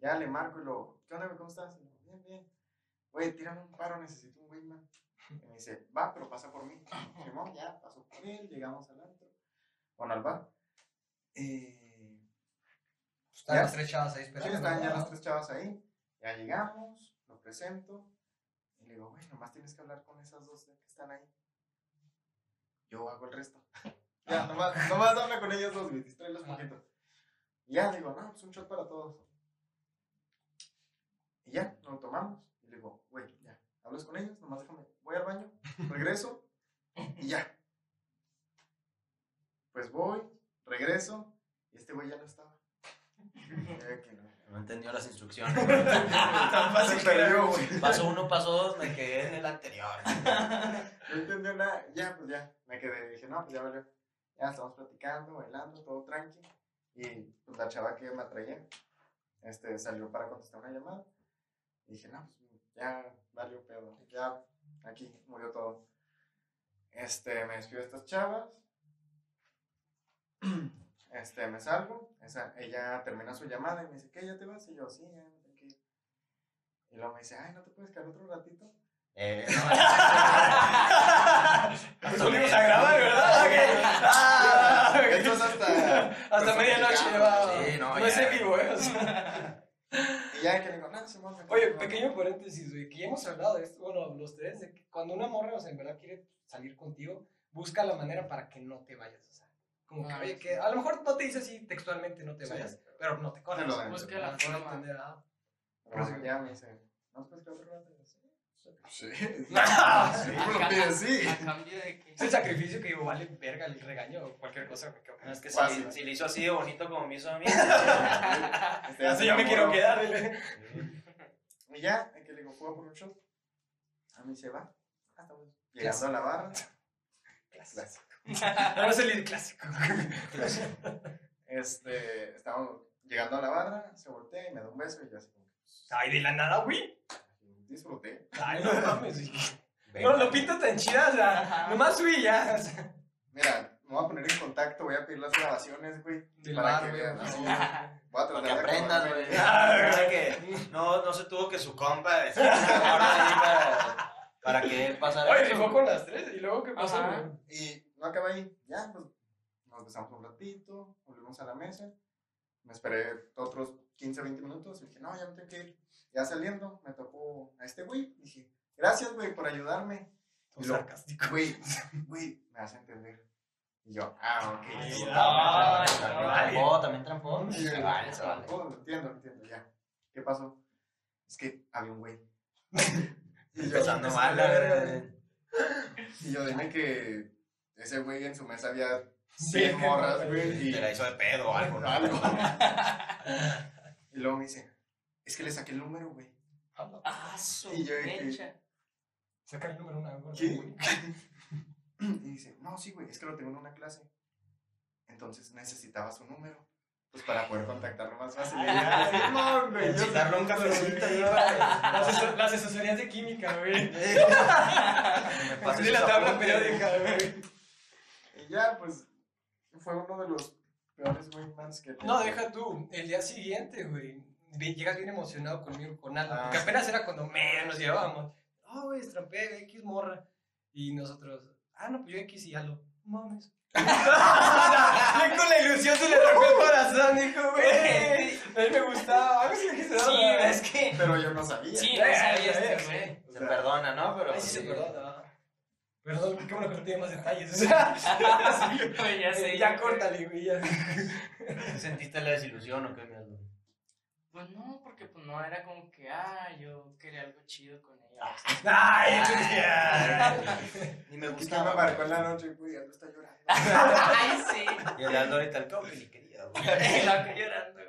Ya le marco y lo, ¿qué onda, güey? ¿Cómo estás? Y yo, bien, bien. Güey, tírame un paro, necesito un Wingman. Y me dice, va, pero pasa por mí. Simón, ya, pasó por él, llegamos al antro. Bueno, al bar. Eh, Están Ya. las tres chavas ahí sí, esperando. estaban ya las tres chavas ahí. Ya llegamos, lo presento. Y le digo, güey, nomás tienes que hablar con esas dos que están ahí. Yo hago el resto. ya, nomás, nomás habla con ellas dos, güey, distráelas un poquito. Y ya, digo, no, pues un shot para todos. Y ya, nos lo tomamos. Y le digo, güey, ya, hablas con ellas, nomás déjame, voy al baño, regreso y ya. Pues voy, regreso y este güey ya no estaba. Que no. No entendió las instrucciones. Tan fácil perdió, güey. Paso uno, paso dos, me quedé en el anterior. No entendió nada. Ya, pues ya, me quedé. Dije, no, pues ya valió. Ya estamos platicando, bailando, todo tranqui. Y pues la chava que me atraía este, salió para contestar una llamada. Y dije, no, pues ya valió pedo. Ya, aquí murió todo. Este, me despido de estas chavas. Este, me salgo. Esa, ella termina su llamada y me dice, ¿qué? ¿Ya te vas? Y yo, sí, ya me tengo que ir. Y luego me dice, ay, ¿no te puedes quedar otro ratito? Eh, Nos volvimos a grabar, ¿verdad? Ah, ok. Esto es hasta... Hasta medianoche. va. Sí, no, no es en vivo, ¿eh? Y ya que Oye, quedo". pequeño paréntesis, güey, que ya hemos hablado de esto, bueno, los tres, de que cuando una morra, o sea, en verdad quiere salir contigo, busca la manera para que no te vayas, o sea, como que, Ah, oye, sí. que a lo mejor no te dice así textualmente, no te Sí. vayas, pero no te corres. Busca la Ah, forma. entender, ah. Pero ya me dice, ¿no te puedes quedar otro rato? Y yo, Sí. Sí. Ah, Sí, me lo pides, sí. A cambio de que. Es el sacrificio que digo, vale verga el regaño o cualquier cosa. No, es que si, Fácil. si le hizo así de bonito como me hizo a mí. Este, Así yo me quiero quedar. Y ya, que le digo, ¿puedo por un shot? A mí se va. Ah, estamos Llegando a la barra. Clásico. No es el clásico. Este, estábamos llegando a la barra, se voltea y me da un beso y yo así como, Ay, de la nada, güey. Disfruté. Ay, no mames. No, lo pinta tan chida, o sea, Ajá. nomás fui y ya. o sea. Mira, me voy a poner en contacto, voy a pedir las grabaciones, güey. Del para bar, que vean, así. Voy a Para tratar que de aprendas, güey. O sea que no, no se tuvo que su compa ahí para, para que él pasara Oye, rifó con las tres. ¿Y luego qué pasó, güey? Y no acaba ahí. Ya, pues nos besamos un ratito, volvimos a la mesa. Me esperé otros 15, 20 minutos. Y dije, no, ya me tengo que ir. Ya saliendo, me tocó a este güey. Dije, gracias, güey, por ayudarme. Todo sarcástico. Güey, güey, me hace entender. Y yo, ah, ok. Ay, no, no, no, también trampó. Se vale, se vale. entiendo, entiendo, ya. ¿Qué pasó? Es que había un güey. Y yo, Empezando "Es mal, la verga". verdad. Y yo dime que ese güey en su mesa había Sí, 100 morras, güey. Y Te la hizo de pedo o algo, ¿no? algo. Y luego me dice, es que le saqué el número, güey. Ah, su Y yo dije-. Saca el número una, güey. ¿Qué? Y dice, no, sí, güey, es que lo tengo en una clase. Entonces necesitaba su número. Pues para poder contactarlo más fácil. "Simón, güey, un cafecito ahí güey". para Las, asesorías de química, güey. De la tabla periódica, güey. Y ya, pues, fue uno de los peores wingmans que No, deja tú. El día siguiente, güey. Llegas bien emocionado conmigo, con Aldo. Ah, Porque apenas era cuando menos nos llevábamos. Ah, güey, estrampé, X morra. Y nosotros, ah, no, pues yo X y Aldo. Mames. Con la ilusión se le rompió el corazón, dijo, güey. A mí me gustaba. Algo sí es que. Pero yo no sabía. Sí, no sabía este güey. Se perdona, ¿no? Pero Ay, sí se perdona. Perdón, qué bueno que no tiene más detalles. O sea, Güey, ya sé. ya yo- córtale, güey. Ya. ¿Sentiste la desilusión o qué, mi Aldo? Pues no, porque pues no era como que, ah, yo quería algo chido con ella. Ay, Cristian. Ni me Y que me gustaba. marcó en la noche, güey, Aldo está llorando. Ay, sí. Y el Aldo ahorita el cabo que ni quería, güey. Llorando.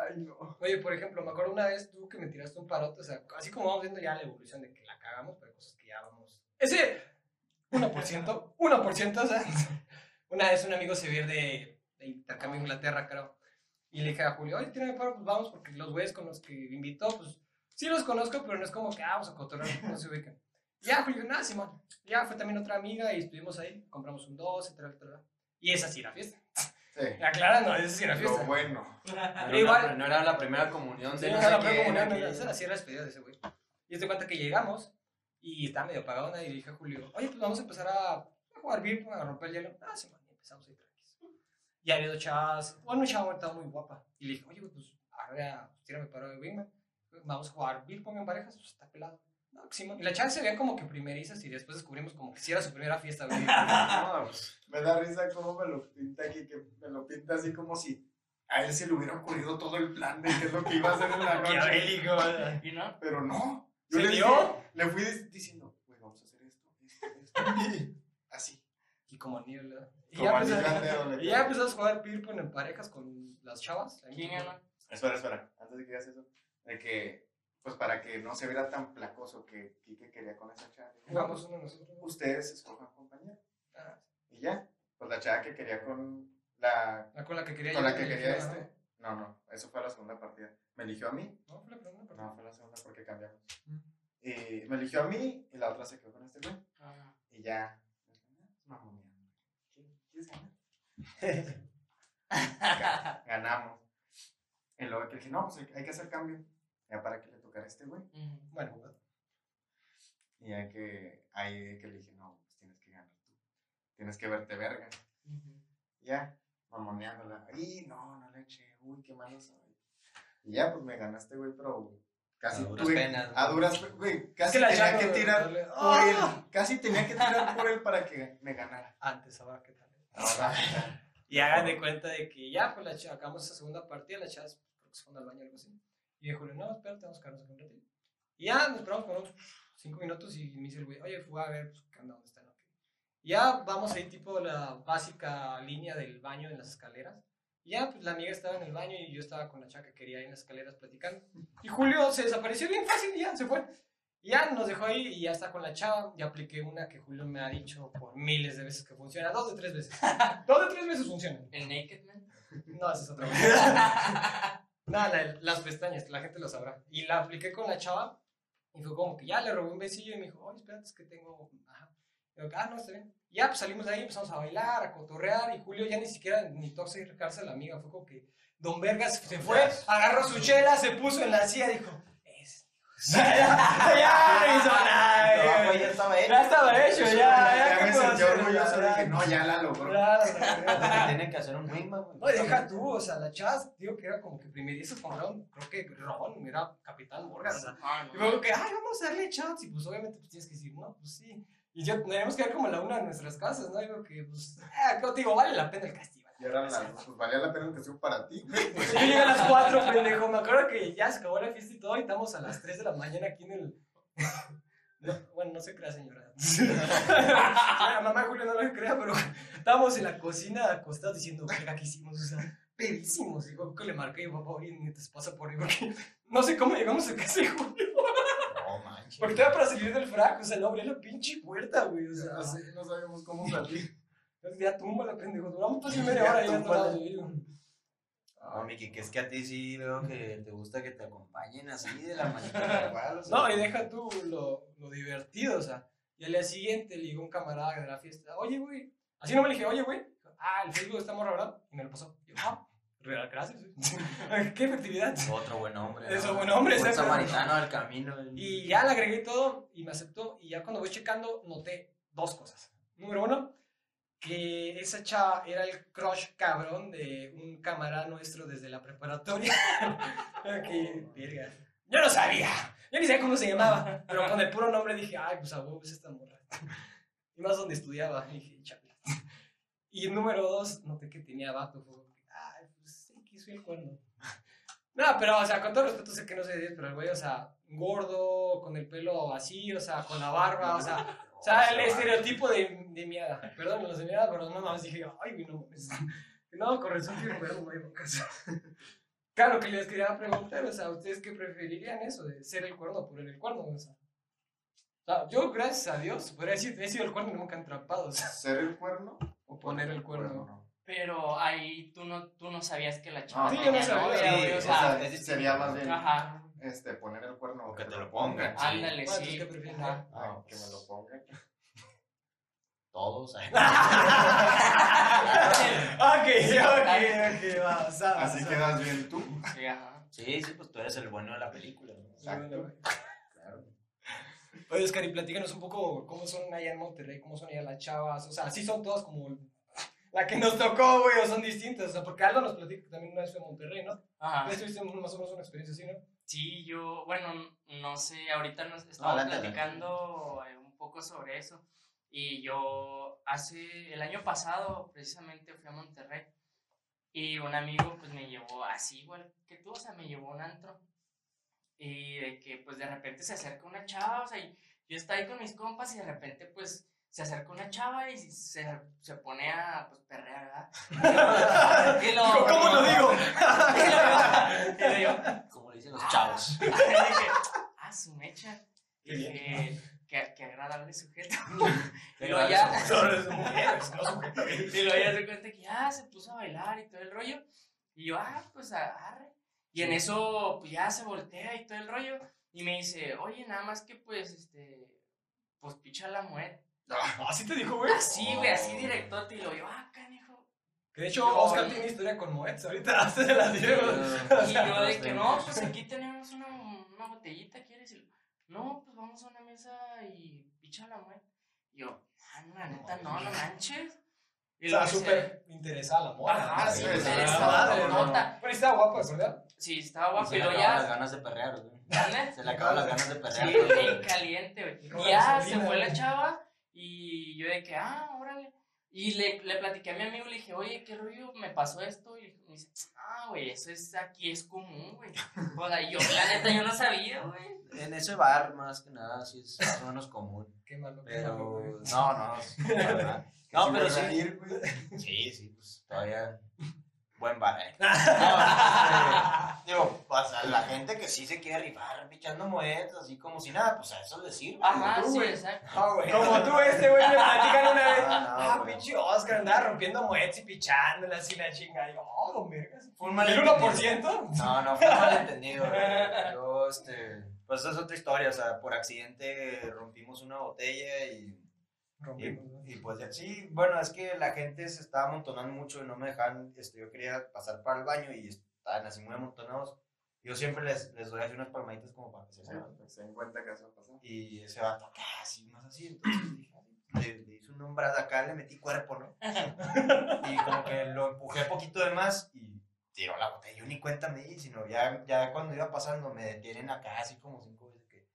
Ay, no. Oye, por ejemplo, me acuerdo una vez tú que me tiraste un parote, o sea, así como vamos viendo ya la evolución de que la cagamos, pero hay cosas que ya vamos. Ese 1%, 1%, o sea, una vez un amigo se vio de, de intercambio a Inglaterra, creo, y le dije a Julio, oye, tírame paro, pues vamos, porque los güeyes con los que me invitó, pues sí los conozco, pero no es como que ah, vamos a cotorrear, no se ubican. Ya, Julio, nada, Simón. Ya fue también otra amiga y estuvimos ahí, compramos un 2, etcétera, etcétera. Y esa sí era fiesta. Sí. Aclarando, esa sí era Lo fiesta. bueno. No era Igual- una- no era la primera comunión Sí, de no, no sé la primera quién, comunión, no, esa era así era despedida de ese güey. Y te cuenta que llegamos y estaba medio apagado y le dije a Julio, oye, pues vamos a empezar a, a jugar beer, a romper el hielo. Ah, sí, man, y empezamos ahí tranquilos. Y había dos chavas, bueno, una chava estaba muy guapa. Y le dije, oye, pues, ahora, pues, tírame paro de wingman. Vamos a jugar beer, pongan parejas, pues está pelado. No, sí, man. Y la chava se veía como que primerizas y después descubrimos como que si era su primera fiesta. No, pues, Me da risa cómo me lo pinta aquí, que me lo pinta así como si a él se le hubiera ocurrido todo el plan de qué es lo que iba a hacer en la noche. ¿Y no? Pero no. Yo ¿Se le, dio? dije- le fui dic- diciendo, güey, vamos a hacer esto, esto, esto. Y así. Y como niebla. Y Como ya, empezamos, y ya empezamos a jugar beer pong en parejas con las chavas. ¿Quién ganó? Espera, espera, antes de que digas eso, de que, pues para que no se viera tan placoso que Kike quería con esa chava. pues, uno nosotros. ustedes escojan compañero. Ah, Y ya, pues la chava que quería con la, la con la que quería con la que quería este. No, no, eso fue la segunda partida. Me eligió a mí. ¿no? Fue la primera partida. No, fue la segunda porque cambiamos. Mm. Y me eligió a mí y la otra se quedó con este güey. Ah, Y ya. Mamoneando. ¿Quieres ganar? Ganamos. Y luego que dije, no, pues hay, que hacer cambio. Ya para que le tocara a este güey. ujú. Bueno, jugado. Y ya que ahí que le dije, no, pues tienes que ganar tú. Tienes que verte verga. Ya, mamoneándola. Y no, no le eché. Uy, qué malo soy. Y ya, pues me ganaste, güey, pero casi A duras tuve- penas. A duras, güey, casi que la tenía que tirar por ¡Ah! él. Casi tenía que tirar por él para que me ganara. Antes, ahora qué tal. Ahora, ya. Y hagan de cuenta de que ya, pues la chava, acabamos esa segunda partida, las chavas creo que se fueron al baño o algo así. Y dijo, no, espérate, vamos a quedarnos aquí un ratito. Y ya nos esperamos por unos cinco minutos y me dice el güey, oye, fue a ver, pues, ¿qué onda? ¿Dónde están? Ya vamos ahí, tipo la básica línea del baño en las escaleras. Y ya, pues la amiga estaba en el baño y yo estaba con la chava que quería ahí en las escaleras platicando. Y Julio se desapareció bien fácil y ya se fue. Y ya nos dejó ahí y ya está con la chava. Y apliqué una que Julio me ha dicho por miles de veces que funciona. Dos de tres veces. Dos de tres veces funcionan. El Naked Man. No, esa es otra vez. Nada, la- las pestañas, la gente lo sabrá. Y la apliqué con la chava y fue como que ya le robé un besillo y me dijo, oye, espérate, es que tengo. Ajá. Yo, ah, no, está bien. Ya, pues salimos de ahí, empezamos a bailar, a cotorrear. Y Julio ya ni siquiera ni tocó acercarse a la amiga. Fue como que Don Vergas se fue, agarró su chela, se puso en la silla y dijo, es. ya, no hizo nada. Ya estaba hecho. Ya estaba hecho, ya. Ya, Ya ¿qué me sentí orgulloso. Ya, Dije, no, ya la logró. ya, Lo que tiene que hacer un güey. no, deja tú, o sea, la chava, digo que era como que primerizo con Ron, creo que Ron era Capitán Morgan, o sea, Ah, y luego que, ay, vamos a darle shots, y pues obviamente pues tienes que decir, no, pues sí, y yo tenemos que ir como la una de nuestras casas, ¿no? Digo que, pues, ah, digo, vale la pena el castigo. Y las dos, pues valía la pena el castigo para ti. Yo llegué a las cuatro, pendejo, me acuerdo que ya se acabó la fiesta y todo, y estamos a las 3 de la mañana aquí en el... No, bueno, no se crea, señora. La mamá Julio no lo crea, pero estábamos en la cocina acostados diciendo, verga, ¿qué hicimos? O sea, pedísimos. Luego que le marqué y papá, oye, ni te pasa por ahí, porque no sé cómo llegamos a casa de Julio. Porque estaba para salir del frac, o sea, no abría la pinche puerta, güey. O sea, No sé, no sabíamos cómo salir. ya tumba la pendejo. Duramos casi media hora ahí túmbala. atrás, güey. No, Miki, que es que a ti sí veo que te gusta que te acompañen así de la manita igual. o sea. No, y deja tú lo, lo divertido, o sea. Y al día siguiente le digo a un camarada de la fiesta, oye, güey. Así no me le dije, oye, güey. Ah, el Facebook está morra, ¿verdad? Y me lo pasó. Y yo, ah, real, gracias. Qué efectividad. Otro buen hombre. ¿no? Eso, buen hombre, ese- samaritano al camino. Y ya le agregué todo y me aceptó. Y ya cuando voy checando, noté dos cosas. Número uno, que esa chava era el crush cabrón de un camarada nuestro desde la preparatoria. que, verga. Yo no sabía. Yo ni sabía cómo se llamaba. Pero con el puro nombre dije, ay, pues a huevo es esta morra. Y más donde estudiaba. Y dije, chale. Y número dos, noté que tenía vato. Fue, como que, ay, pues sí, que soy el cuerno. No, pero, o sea, con todo respeto sé que no sé de 10, pero el güey, o sea, gordo, con el pelo así, o sea, con la barba, o sea, o sea, el estereotipo de, de miada. Perdón, los de miada, pero no más dije, ay, güey, no. No, con razón quiero ver güey, en casa. Claro que les quería preguntar, o sea, ¿ustedes qué preferirían eso, de ser el cuerno o poner el cuerno? O sea, yo, gracias a Dios, podría decir, he sido el cuerno y nunca atrapado, o sea, ¿Ser el cuerno? o poner el cuerno. Pero ahí tú no, tú no sabías que la chava Ah, Sí, yo no sabía, o o sea, sería más bien ajá, este, poner el cuerno O que te lo pongan. Sí. ándale, sí. ¿tú qué prefieres? ajá. Ah, que me lo pongan. Todos. ok, ok, ok, Así quedas bien tú. Sí, ajá. Sí, sí, pues tú eres el bueno de la película. ¿no? Exacto. Claro. Oye, Oscar, y platícanos un poco cómo son allá en Monterrey, cómo son allá las chavas, o sea, sí son todas como la que nos tocó, güey, o son distintas, o sea, porque Aldo nos platica que también una vez fue a Monterrey, ¿no? Ajá. Tú tuviste más o menos una experiencia así, ¿no? Sí, yo, bueno, no sé, ahorita nos No, adelante, platicando eh, un poco sobre eso. Y yo hace, el año pasado, precisamente fui a Monterrey. Y un amigo, pues me llevó así, igual que tú, o sea, me llevó a un antro. Y de que, pues de repente se acerca una chava, o sea, y yo estaba ahí con mis compas y de repente, pues se acerca una chava y se, se pone a pues, perrear, ¿verdad? Y lo, ¿Cómo lo digo? Y lo, y lo- Como le dicen los chavos. y dije, ah, su mecha. Y dije, qué, qué agradable sujeto. Y luego ya, y luego ya se cuenta que ya se puso a bailar y todo el rollo. Y yo, ah, pues agarre. Y en eso, pues ya se voltea y todo el rollo. Y me dice, oye, nada más que pues, este, pues picha la muerte. Así te dijo, güey. Así, güey, así directote. Y lo yo, ah, canijo. Que de hecho, Oscar tiene historia con Moetz. Ahorita se la diremos. Y yo de que no, pues aquí tenemos una, una botellita, ¿quieres? Y no, pues vamos a una mesa y picha la muerte. Y yo, ah, no, la neta, no, no manches. O Y sea, luego dice, súper interesada la moda. Ajá, sí, sí, O sea, sí, sí, sí, nota. Pero estaba guapa, ¿verdad? Sí, estaba guapo. Se Y le luego acaban las ya, ganas de perrear, güey. Se le acaban las ganas de Sí, perrear. bien caliente, güey. Ya se fue la chava y yo de que, ah, órale. Y le, le platiqué a mi amigo, le dije, oye, ¿qué rollo? Me pasó esto. Y me dice, ah, güey, eso es aquí es común, güey. O sea, yo, la neta, yo no sabía, güey. En ese bar, más que nada, sí es más o menos común. Qué malo, qué malo, Pero, no, no. No, pero ir. Sí, sí, pues todavía. Buen bar, eh. No, digo, pues a la gente que sí se quiere rifar pichando monedas, así como si nada, pues a eso le sirve. Ajá, tú, sí, exacto. Como tú, este güey, me platican una vez. No, no, ah, pinche Oscar, andaba rompiendo Moetz y pichándola así la chinga. Y yo, oh, don vergas. Fue un ¿El malentendido. 1%? No, no, fue un malentendido. güey. Yo, este. Pues esa es otra historia, o sea, por accidente rompimos una botella y. Y, Rompimos, ¿no? y pues ya, sí, bueno, es que la gente se estaba amontonando mucho y no me dejaban, este, yo quería pasar para el baño y estaban así muy amontonados. Yo siempre les, les doy así unas palmaditas como para que se Sí, muevan. pues, Se den cuenta que eso va a pasar. Y ese vato acá, así, más así, entonces dije, "Ay", le, le hice un nombrado acá, le metí cuerpo, ¿no? Y como que lo empujé poquito de más y tiró la botella. Yo ni cuenta me di, sino ya, ya cuando iba pasando me detienen acá así como cinco veces que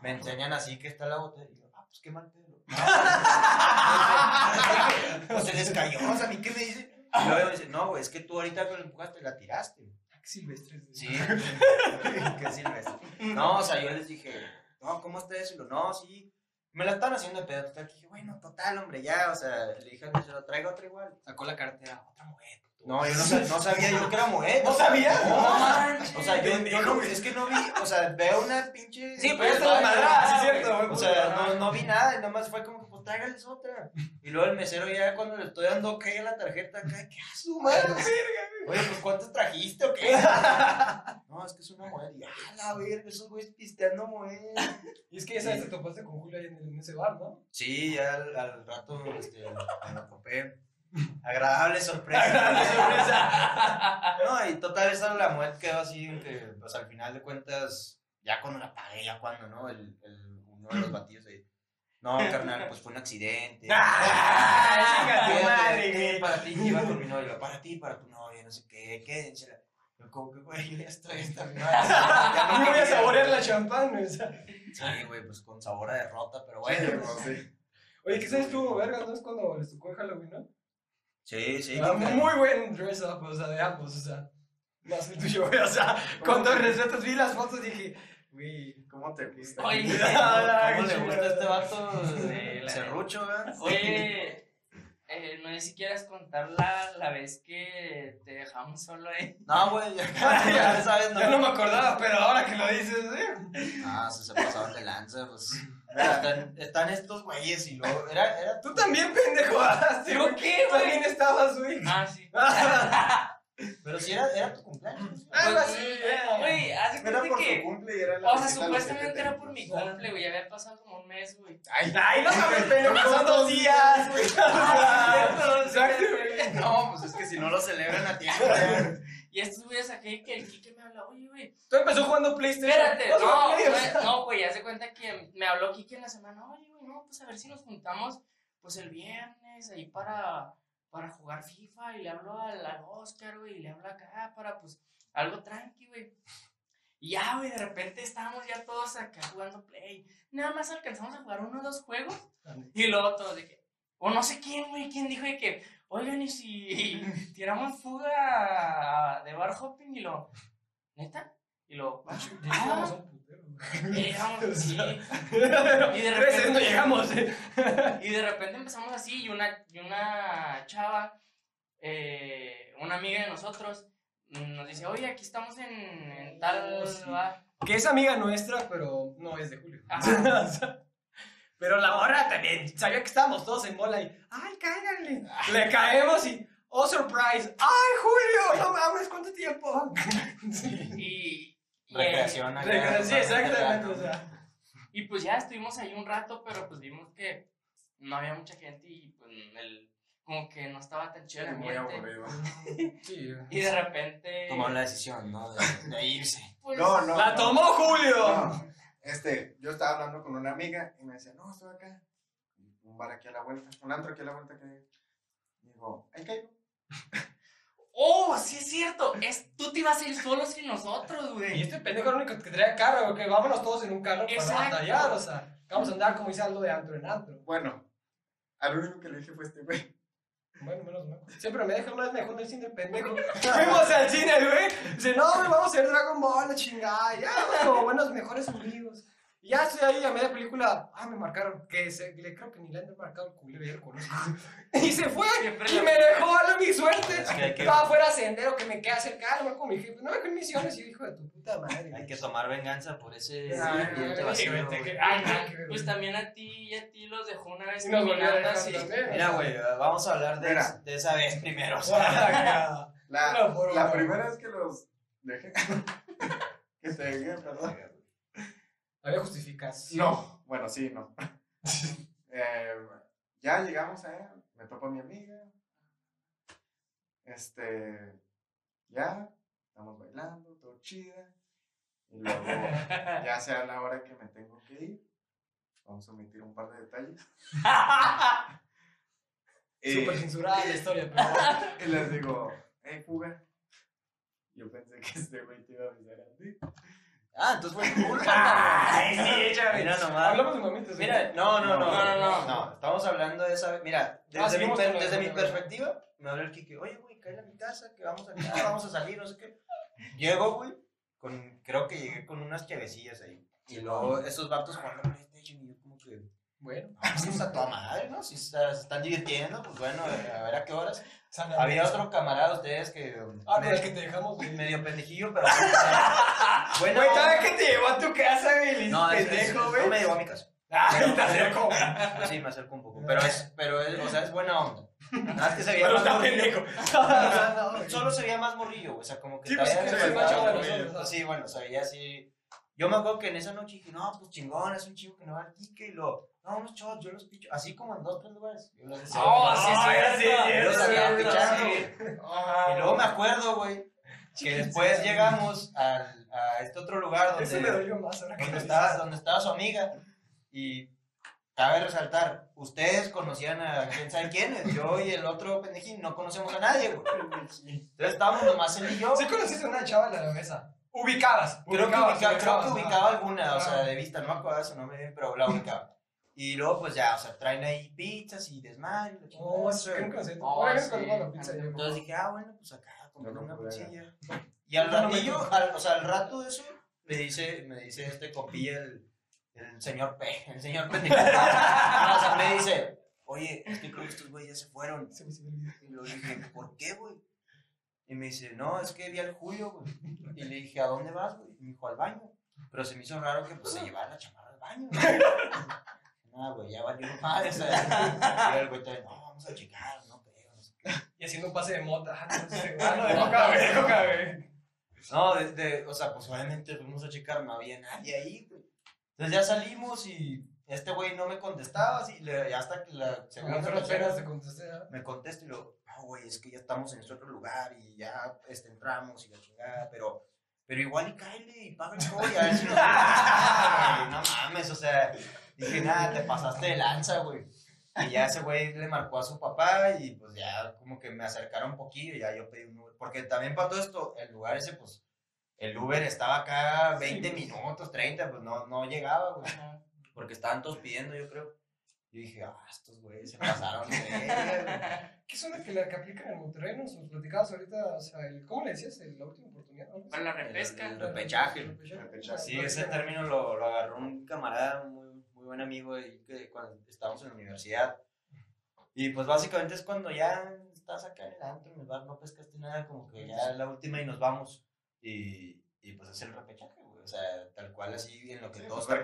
me enseñan así que está la botella. Y yo, ah, pues qué mal pedo. No, pues se les cayó, o sea, a mí qué me dice. Y luego me dice, no, güey, es que tú ahorita que lo empujaste la tiraste. Ah, qué silvestres. Sí, qué silvestre. No, o sea, yo les dije, no, ¿cómo está eso? Y lo, no, sí. Me la están haciendo de pedo. Total, que dije, bueno, total, hombre, ya. O sea, le dije al mesero, traiga otra igual. Sacó la cartera, otra mujer. No, yo no, sab- no sabía yo que era mujer. ¿No sabía? No, manches. O sea, yo, yo no, es que no vi, o sea, veo una pinche. Sí, Pero pues, esta es madrada, sí, no, cierto. O sea, no, no vi nada, y nomás fue como pues tráigales otra. Y luego el mesero ya cuando le estoy dando ok a la tarjeta acá, ¿qué haces, su madre? Oye, pues ¿cuántos trajiste o qué? No, es que es una mujer. Y, ah, la verga, esos güeyes pisteando mujer. Y es que esa vez te topaste con Julio ahí en, el- en ese bar, ¿no? Sí, ya al, al rato este, me lo topé. Agradable sorpresa. Agradable sorpresa. No, y total, esa la muerte quedó así, que, pues al final de cuentas, ya cuando la pagué, ya cuando, ¿no? El, el, uno de los batidos ahí. No, carnal, pues fue un accidente. ¡Ah! Para ti, iba con mi novio, para ti, para tu novia, no sé qué, quédensela. Yo como que, güey, ya estoy esta mi madre. Ya No voy a saborear la champán, güey. Sí, güey, pues con sabor a derrota, pero bueno. pues, Oye, ¿qué sabes tú, verga? ¿No es cuando les tocó en Halloween, no? Sí, sí. Ah, muy buen dress up, o sea, de ambos, o sea. Más el tuyo, güey. O sea, con todo respeto, vi las fotos y dije, güey. ¿Cómo te gusta? Oye, ¿Cómo qué le gusta este vato? Sí, la ¿verdad? Oye, eh, no sé si quieras contar la, la vez que te dejamos solo ahí. No, güey, ya, ya sabes, no. Ya no me acordaba, pero ahora que lo dices, ¿eh? Ah, se, se pasaban de lanza, pues. Están, están estos güeyes y luego. Era, era Tú también, pendejo. ah, sí, ¿Yo güey. qué, güey? También estabas, güey. Ah, sí. Pero si era, era tu cumpleaños. Pues, así, eh. Güey, haz de Era por tu cumple y era la O sea, supuestamente era por mi cumple, güey. Había pasado como un mes, güey. Ay, ay, no mames, pendejo. Son dos días. Ah, güey. No, pues es que si no lo celebran a tiempo. Y estos güeyes aquí que el Kike me habla, oye, güey. Tú empezó jugando PlayStation. Espérate, no, güey, no, güey, hace cuenta que me habló Kike en la semana, oye, güey, no, pues a ver si nos juntamos, pues el viernes ahí para, para jugar FIFA, y le hablo al, al Oscar, güey, y le hablo acá para, pues, algo tranqui, güey. Y ya, güey, de repente estábamos ya todos acá jugando Play, nada más alcanzamos a jugar uno o dos juegos, y luego todos de que, o no sé quién, güey, quién dijo de que, oigan, y si tiramos fuga de bar hopping, y lo, ¿neta? Y lo, Ah. Llegamos, sí. Y de repente- llegamos. Y de repente empezamos así y una, y una chava, eh, una amiga de nosotros, mm, nos dice, oye, aquí estamos en, en tal Oh, bar". Que es amiga nuestra, pero no es de Julio. Ajá. Pero la morra también sabía que estábamos todos en bola y, ay, cáiganle. Le caemos y, oh, surprise. Ay, Julio, no mames, ¿cuánto tiempo? Sí. Y, y, Recreación acá. Recre- Sí, exactamente. O sea, y pues ya estuvimos ahí un rato, pero pues vimos que no había mucha gente y pues el, como que no estaba tan chido el Muy ambiente. aburrido. sí. Y de repente... Tomaron la decisión, ¿no? De, de irse. pues, No, no. ¡La no. tomó Julio! No, este, yo estaba hablando con una amiga y me decía, no, estoy acá. Un bar aquí a la vuelta, un antro aquí a la vuelta que y digo, ahí caigo. ¡Oh, sí es cierto! Es, tú te ibas a ir solo sin nosotros, Y güey. este pendejo es el único que trae carro, que vámonos todos en un carro para Exacto. batallar, o sea, vamos a andar como dice Aldo de antro en antro. Bueno, al único que le dije fue este güey. Bueno, menos mal. Siempre me deja hablar mejor del cine el pendejo. Fuimos al cine, güey. Dice, no, güey, vamos a ver Dragon Ball, la chingada. Ya, como buenos, mejores amigos. Y ya estoy ahí a media película. Ah, me marcaron. Que se, le, creo que ni le han marcado el culero, ya lo conozco. Y se fue. Siempre Y la- me dejó a la mi suerte. Es que que- Estaba fuera sendero que me queda cerca. No me con mi jefe. No me con misiones. Y yo, hijo de tu puta madre. Hay que tomar venganza por ese Ay, pues también a ti y a ti los dejó una vez nos así. Mira, güey, vamos a hablar de, Mira. de esa vez primero. o sea. Guau. La, No, la primera vez que los dejé. que te dejé, perdón. Había justificación. No, bueno, sí, no. Eh, ya llegamos a él, me topa mi amiga. Este, ya, estamos bailando, todo chida. Y luego, ya sea la hora que me tengo que ir, vamos a omitir un par de detalles. Y, Súper censurada la historia, pero. y les digo, hey, fuga. Yo pensé que este güey te iba a avisar a ti. Ah, entonces fue tu culpa. Ay, sí, échame. Mira nomás. Hablamos de. ¿sí? Mira, no, no, no, No, no, no. No, estamos hablando de esa. Mira, desde, Ah, mi, per- desde mi perspectiva, me habló el Kike, oye, güey, cae a mi casa, que vamos a vamos a salir, no sé qué. Llego, güey, con, creo que llegué con unas chavecillas ahí. Y luego esos vatos jugando PlayStation y yo como que, Bueno, no, sí está toda madre, ¿no? Si está- se están divirtiendo, pues bueno, a ver a qué horas. Había otro camarada de ustedes que... Ah, con medio, el que te dejamos. güey. medio pendejillo, pero... bueno, Güey, cada vez que te llevó a tu casa, güey, no, es, es- pendejo, no güey. me llevó a mi casa. Ay, te acerco. Pues sí, me acerco un poco. Pero es, pero es, o sea, es buena onda. Nada más que se veía Pero más está morrillo. pendejo. No, no, Solo se veía más morrillo, güey, o sea, como que Sí, pues, se veía más chavo de morrillo. nosotros, Pues sí, bueno, se veía así. Yo me acuerdo que en esa noche dije, no, pues chingón, es un chico que no va al Kike y lo, no, unos shots, yo los picho, así como en dos, tres lugares. Yo los decía, Oh, sí, sí, sí, sí, sí, yo los sí. güey. Y luego me acuerdo, güey, que después llegamos al, a este otro lugar Eso me donde, dolió más ahora donde, estaba, donde estaba su amiga y cabe resaltar, ustedes conocían a quién sabe quiénes, yo y el otro pendejín no conocemos a nadie, güey. Entonces estábamos nomás él y yo. Sí conociste a una chava de la mesa. Ubicabas. Creo que, creo ubicaba alguna, o sea, de vista, no me acuerdo de su nombre bien, pero la ubicaba. Y luego, pues ya, o sea, traen ahí pizzas y desmadre. Oh, sé. Oh, sí. Entonces dije, ah, bueno, pues acá, No, no una pizzilla. Y al ratillo, al- o sea, al rato de eso, me dice, me dice este compilla, el, el señor P, el señor. No, o sea, me dice, oye, es que creo que estos güeyes ya se fueron. Y le dije, ¿por qué, güey? Y me dice, no, es que vi al Julio, güey. Y le dije, ¿a dónde vas, güey? Y me dijo, al baño. Pero se me hizo raro que pues, se llevara la chamarra al baño. güey. No, güey, ya valió madre. Y el güey también, no, vamos a checar, no creo. No, sé qué". Y haciendo un pase de mota. Ah, no sé. Ah, no, de coca, güey, de coca, güey. no de, de- o sea, pues obviamente fuimos a checar, no había nadie ahí, güey. Entonces ya salimos y este güey no me contestaba, así, le, hasta que la segunda tercera penas te contesté. ¿ah? me contesta y lo, no, güey, es que ya estamos en este otro lugar y ya este, entramos y la chingada, pero, pero igual y cáele y paga el todo y a ver si nos No mames, o sea, dije, nada, te pasaste de lanza, güey. Y ya ese güey le marcó a su papá y pues ya como que me acercaron un poquillo y ya yo pedí un Uber. Porque también para todo esto, el lugar ese, pues, el Uber estaba acá 20 minutos, 30, pues no, no llegaba, güey. Porque estaban todos pidiendo, yo creo. Yo dije, ah, estos güeyes se pasaron de. ¿Qué es una que la que aplican en Monterrey? Nos platicabas ahorita, o sea, el, ¿cómo le decías? El- La última oportunidad. ¿no? Para la El- repesca. el repechaje. Repechaje. Sí, ese término lo, lo agarró un camarada, un muy, muy buen amigo ahí que cuando estábamos en la universidad. Y pues básicamente es cuando ya estás acá en el antro, en el bar, no pescaste nada, como que ya es la última y nos vamos. Y, y pues es el repechaje, güey. O sea, tal cual así en lo que Sí, todos pues,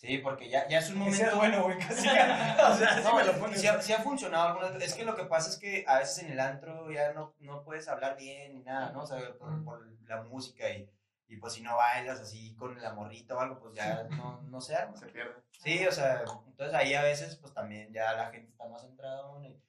Sí, porque ya, ya es un Ese es momento. bueno, güey, casi. o sea, sí No, me lo pones. sí ha, sí ha funcionado algunas. Es que lo que pasa es que a veces en el antro ya no, no puedes hablar bien ni nada, ¿no? O sea, por, por la música y, y pues si no bailas así con la morrita o algo, pues ya no, no se arma. Se pierde. Sí, o sea, entonces ahí a veces pues también ya la gente está más centrada aún y,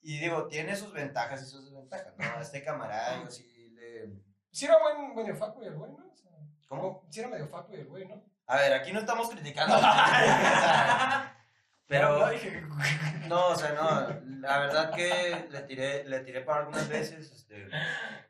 y digo, tiene sus ventajas y sus desventajas, ¿no? Este camarada yo sí le... Sí era buen, medio facu y el güey, ¿no? O sea, ¿Cómo? Sí era medio facu y el güey, ¿no? A ver, aquí no estamos criticando. o sea, pero... No, No, o sea, no, la verdad que le tiré, le tiré para algunas veces, este,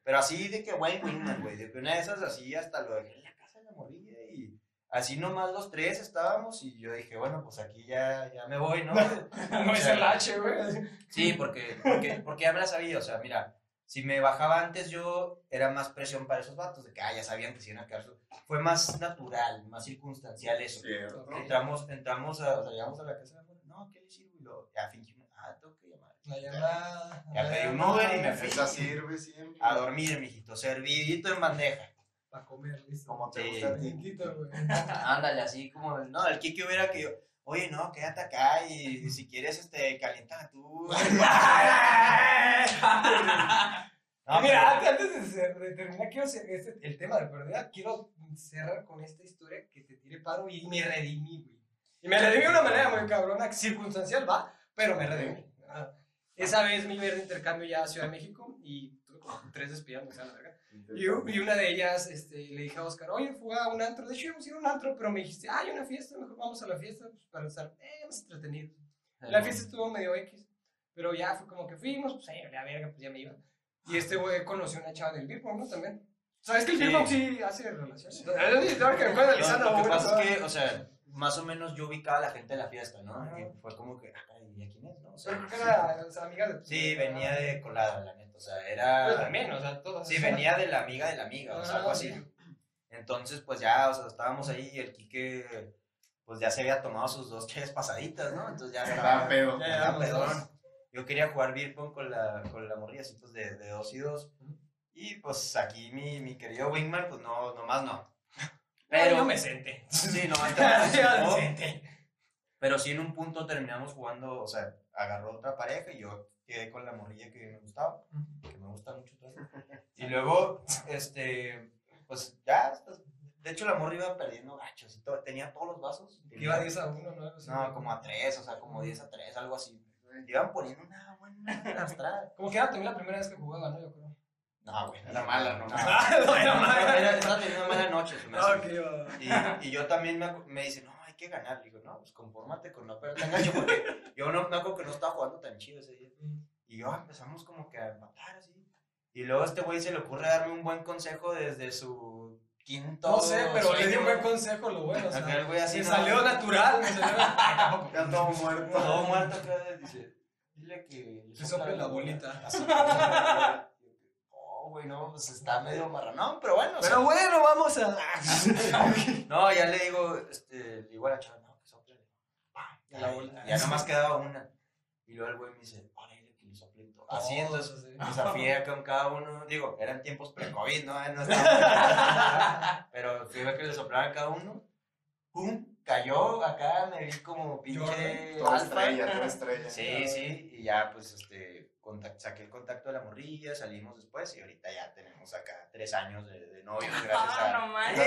pero así de que Wayne Wingman, güey, de que una de esas así hasta lo dejé en la casa de la morilla y así nomás los tres estábamos y yo dije, bueno, pues aquí ya, ya me voy, ¿no? no es el H, güey. Sí, porque, porque, porque ya me la sabía, o sea, mira, si me bajaba antes yo, era más presión para esos vatos, de que, ah, ya sabían que se iban a quedar. Fue más natural, más circunstancial eso. Cierto. Entramos, entramos a, o sea, llegamos a la casa de no, ¿qué le sirvo? Y luego, ya fingimos, ah, tengo que llamar. La llamada. Ya pedí un Uber y me fui. Esa sirve siempre. A dormir, mijito, servidito en bandeja. Para comer, listo. Como te Sí. gusta. Ándale, así como, no, el Kiki hubiera que yo, oye, no, quédate acá y si quieres, este, calienta tú. No, Mira, antes- antes de, de terminar, quiero este, el tema de pérdida, quiero cerrar con esta historia que te tiré paro y me redimí, güey. Y me redimí de una manera muy cabrona, circunstancial, va, pero me redimí. Esa vez me iba a ir de intercambio ya a Ciudad de México y tres despidas, me sale la verga. Y, y una de ellas este, le dije a Oscar, oye, fue a un antro. De hecho, íbamos a ir a un antro, pero me dijiste, ah, hay una fiesta, mejor vamos a la fiesta pues, para estar eh, más entretenidos. La fiesta estuvo medio X, pero ya fue como que fuimos, pues, eh, la verga, pues ya me iba. Y este güey conoció a una chava del Beer ¿no? También. ¿Sabes que el Sí. Beer sí hace relaciones? Es ahora que me fue analizando, Lo, que pasa ¿no? es que, o sea, más o menos yo ubicaba a la gente de la fiesta, ¿no? Fue como que, ah, ¿y a quién es, no? O Pero sea, creo que era o sea, amiga de sí, venía de colada, la neta, o sea, Pero era... también, o sea, todas. Sí, venía de la amiga de la amiga, o sea, algo Ah, así. sí. Entonces, pues ya, o sea, estábamos ahí y el Quique, pues ya se había tomado sus dos cheves pasaditas, ¿no? Entonces ya Estaba pedo. Ya, estaba pedón. Yo quería jugar beer pong con la, con la morrilla, así pues de, de dos y dos. Y pues aquí mi, mi querido Wingman, pues no, nomás no. Pero no me senté. sí, nomás no, me senté. Pero sí en un punto terminamos jugando, o sea, agarró otra pareja y yo quedé con la morrilla que me gustaba, que me gusta mucho todavía. Y luego, este, pues ya, pues, de hecho la morra iba perdiendo gachos y todo, tenía todos los vasos. Iba 10 a 1, ¿no? No, como a tres, o sea, como 10 a 3, algo así. Iban poniendo una buena arrastrada. Como que era también la primera vez que jugaba, ¿no? Yo creo. No, güey. Era mala, no no. no era mala. Era- Estaba teniendo una mala noche. se me hace. Ah, ok, va. Y, y yo también me, me dice, no, hay que ganar. Le digo, no, pues confórmate con no perder tan gacho, porque yo no me acuerdo que no estaba jugando tan chido ese día. Y yo empezamos como que a empatar así. Y luego a este güey se le ocurre darme un buen consejo desde su quinto. No sé, pero le di un buen consejo, lo bueno. O sea, Acá el güey así, me no. salió natural. Me salió... Tampoco. Ya todo muerto. Todo muerto dice, dile que... le sople la bolita. Bolita. Oh, güey, no, pues está medio marranón, pero bueno. o sea, Pero bueno, vamos a. No, ya le digo, este, le digo a la chava, no, que sople. Ya la bola. ya nomás quedaba una. Y luego el güey me dice, entonces, sí. desafié con cada uno. Digo, eran tiempos pre-COVID, ¿no? No estaba- Pero fui a ver que le soplaran a cada uno. ¡Pum! Cayó acá, me vi como pinche Toda estrella, toda estrella. Sí, sí, y ya pues este, contact- saqué el contacto de la morrilla, salimos después y ahorita ya tenemos acá tres años de, de novios gracias Ah, a... no manches.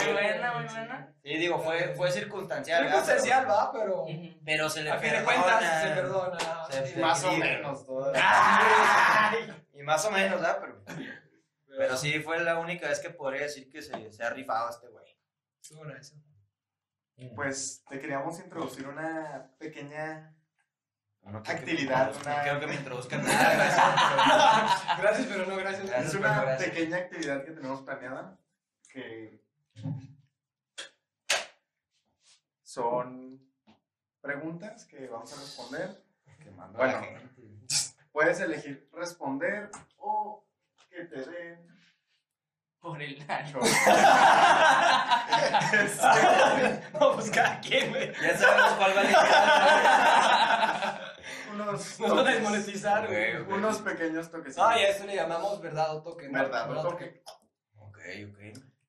a-. Muy buena, muy buena. Sí, digo, fue, fue circunstancial. Circunstancial, va, pero. Pero se le A fin de perdona. cuentas, se perdona. Se- Sí. Más o menos. Ay. Y más o menos, ¿verdad? Pero, pero sí, fue la única vez que podría decir que se, se ha rifado este güey. Estuvo nice. Pues te queríamos introducir una pequeña No que Actividad, una- quiero que me introduzcan gracias, pero no gracias. Gracias. Es una pequeña actividad que tenemos planeada que son preguntas que vamos a responder. Quemando Bueno. Puedes elegir responder o que te den Por el año. No, pues cada quien, güey. Ya sabemos cuál va a elegir. unos, Nos van a toques, desmonetizar, güey. Unos pequeños toquecitos. Ah, y a eso le llamamos verdad o toque. ¿no? Verdad o toque. Ok, ok.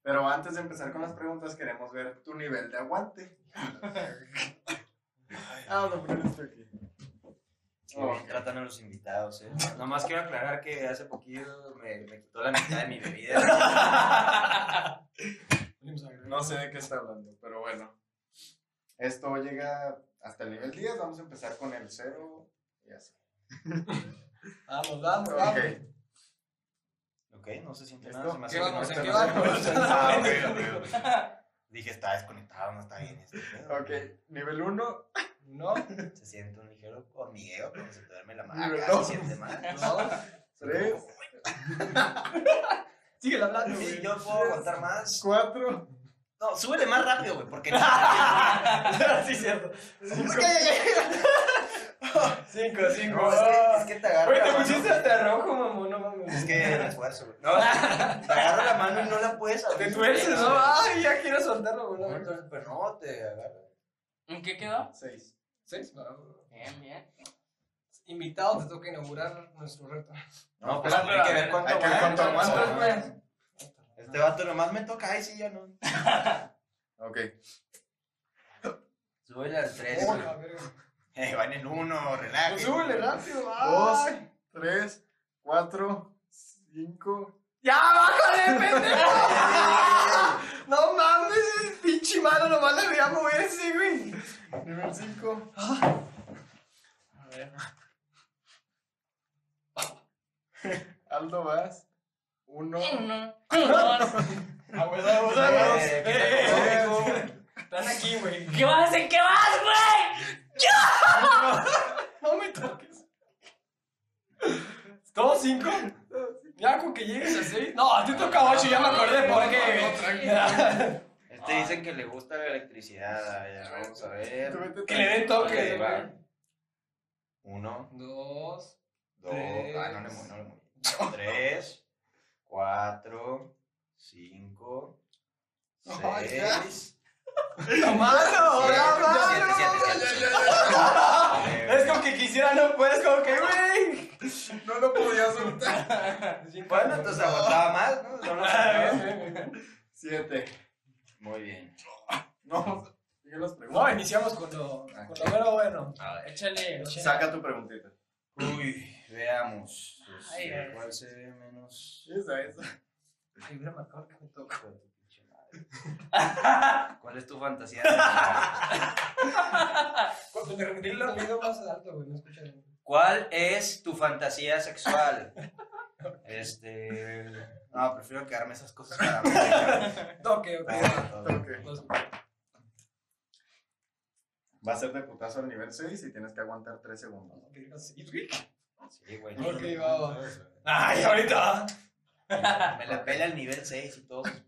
Pero antes de empezar con las preguntas, queremos ver tu nivel de aguante. Ah, no, pero esto aquí. Bien tratan a los invitados, eh. Nomás quiero aclarar que hace poquito me, me quitó la mitad de mi bebida. No sé de qué está hablando, pero bueno. Esto llega hasta el nivel 10. Vamos a empezar con el 0 y así. Vamos, vamos, vamos. Ok. Ok, no se siente ¿Listo? nada. Se me hace ¿Qué que vamos? no ¿En qué no vamos? se- Ah, ok, ok, ok. Dije, está desconectado, no está bien. Este pedo. Ok, nivel 1. No, Se siente un ligero hormigueo cuando se te duerme la mano. Nivel Acá dos. se siente mal. dos. 3, Sigue hablando, Sí, yo puedo aguantar más. 4, No, súbele más rápido, güey, porque sí, cierto. 5. Cinco, cinco. No, es, que, es que te agarro Güey, te la mano. pusiste hasta rojo, mamón, no mames. Es que el esfuerzo, güey. No, te agarro la mano y no la puedes abrir. Te tuerces, ¿no? Ay, ya quiero soltarlo, güey. no, Entonces, Pero no, te agarra. ¿En qué quedó? 6. ¿Seis? Va. Bien, bien. Invitado, te toca inaugurar nuestro reto. No, pues hay que ver cuánto güey. Este vato nomás me toca, ay, sí, ya no. Ok. Al 3, Oh, güey. Eh, va en el 1, Pues relájate. súbele rápido, 2, ay. 3, 4, 5. ¡Ya, bájale, pendejo! No mames, pinche mano, nomás le voy a moverse, güey. Nivel 5. A ver. Aldo vas. 1. Uno, dos. Vamos, vamos, Eh, vamos. ¿qué te Eh, pasó, eh, Están aquí, güey. ¿Qué vas? ¿En qué vas, güey? No me toques. ¿Todos cinco? Ya con que llegues a seis. No, a ti toca ocho, ya me acordé por qué. Este dicen que le gusta la electricidad. ya, vamos a ver. Que le den toque. Uno, Dos. dos. Tres. Ah, no le no. Tres, cuatro, cinco, ya. seis. ¡No, mano! siete, ¡La siete, siete, mano! siete, siete. Es como que quisiera, no puedes, como que, güey. No lo podía soltar. Bueno, entonces aguantaba más, ¿no? No lo sacaba. bien, bien, bien. 7. Muy bien. No, iniciamos con lo, con lo bueno, bueno. Échale. Saca tu preguntita. Uy, veamos. Ay, Este, ay. ¿Cuál se ve menos? Esa, esa. Ay, hubiera marcado que me toca. ¿Cuál es tu fantasía? sexual? Cuando me el ruido más alto, güey, no escucha bien. ¿Cuál es tu fantasía sexual? Este. No, prefiero quedarme esas cosas para mí. Toque, ok. va. A ser de putazo al nivel 6 y tienes que aguantar 3 segundos. "Sí, güey". Sí, güey. Ok, va, va. Ay, ahorita. Me la pela el nivel 6 y todos sus pinches niveles.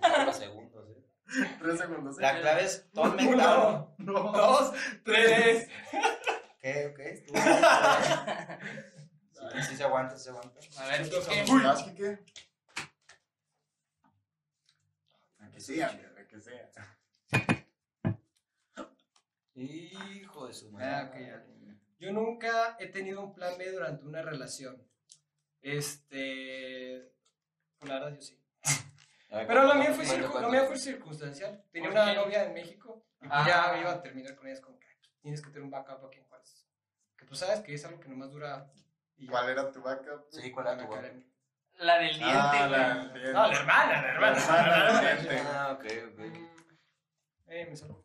Todos los segundos, ¿eh? 3 segundos. ¿eh? La clave es todo mental. Uno, dos, tres. ¿Qué? ¿Ok? Bien. Sí, sí se aguanta, sí se aguanta. A ver. ¿qué? Uy. ¿Vas, Quique? A que sea, que sea. Hijo de su Ah, ya. Yo nunca he tenido un plan B durante una relación. Este. Pues la verdad, yo sí. Pero lo mío fue, circu- lo mío fue circunstancial. Tenía ¿Por una qué? novia en México y pues Ah. ya iba a terminar con ella. Es como que tienes que tener un backup aquí en Juárez. Que pues sabes que es algo que nomás dura. Y ya. ¿Cuál era tu backup? Sí, ¿cuál era tu? Karen. La del diente, Ah, güey. la No, la hermana, la hermana. La. Ah, ok, ok. Mm, Eh, me salgo.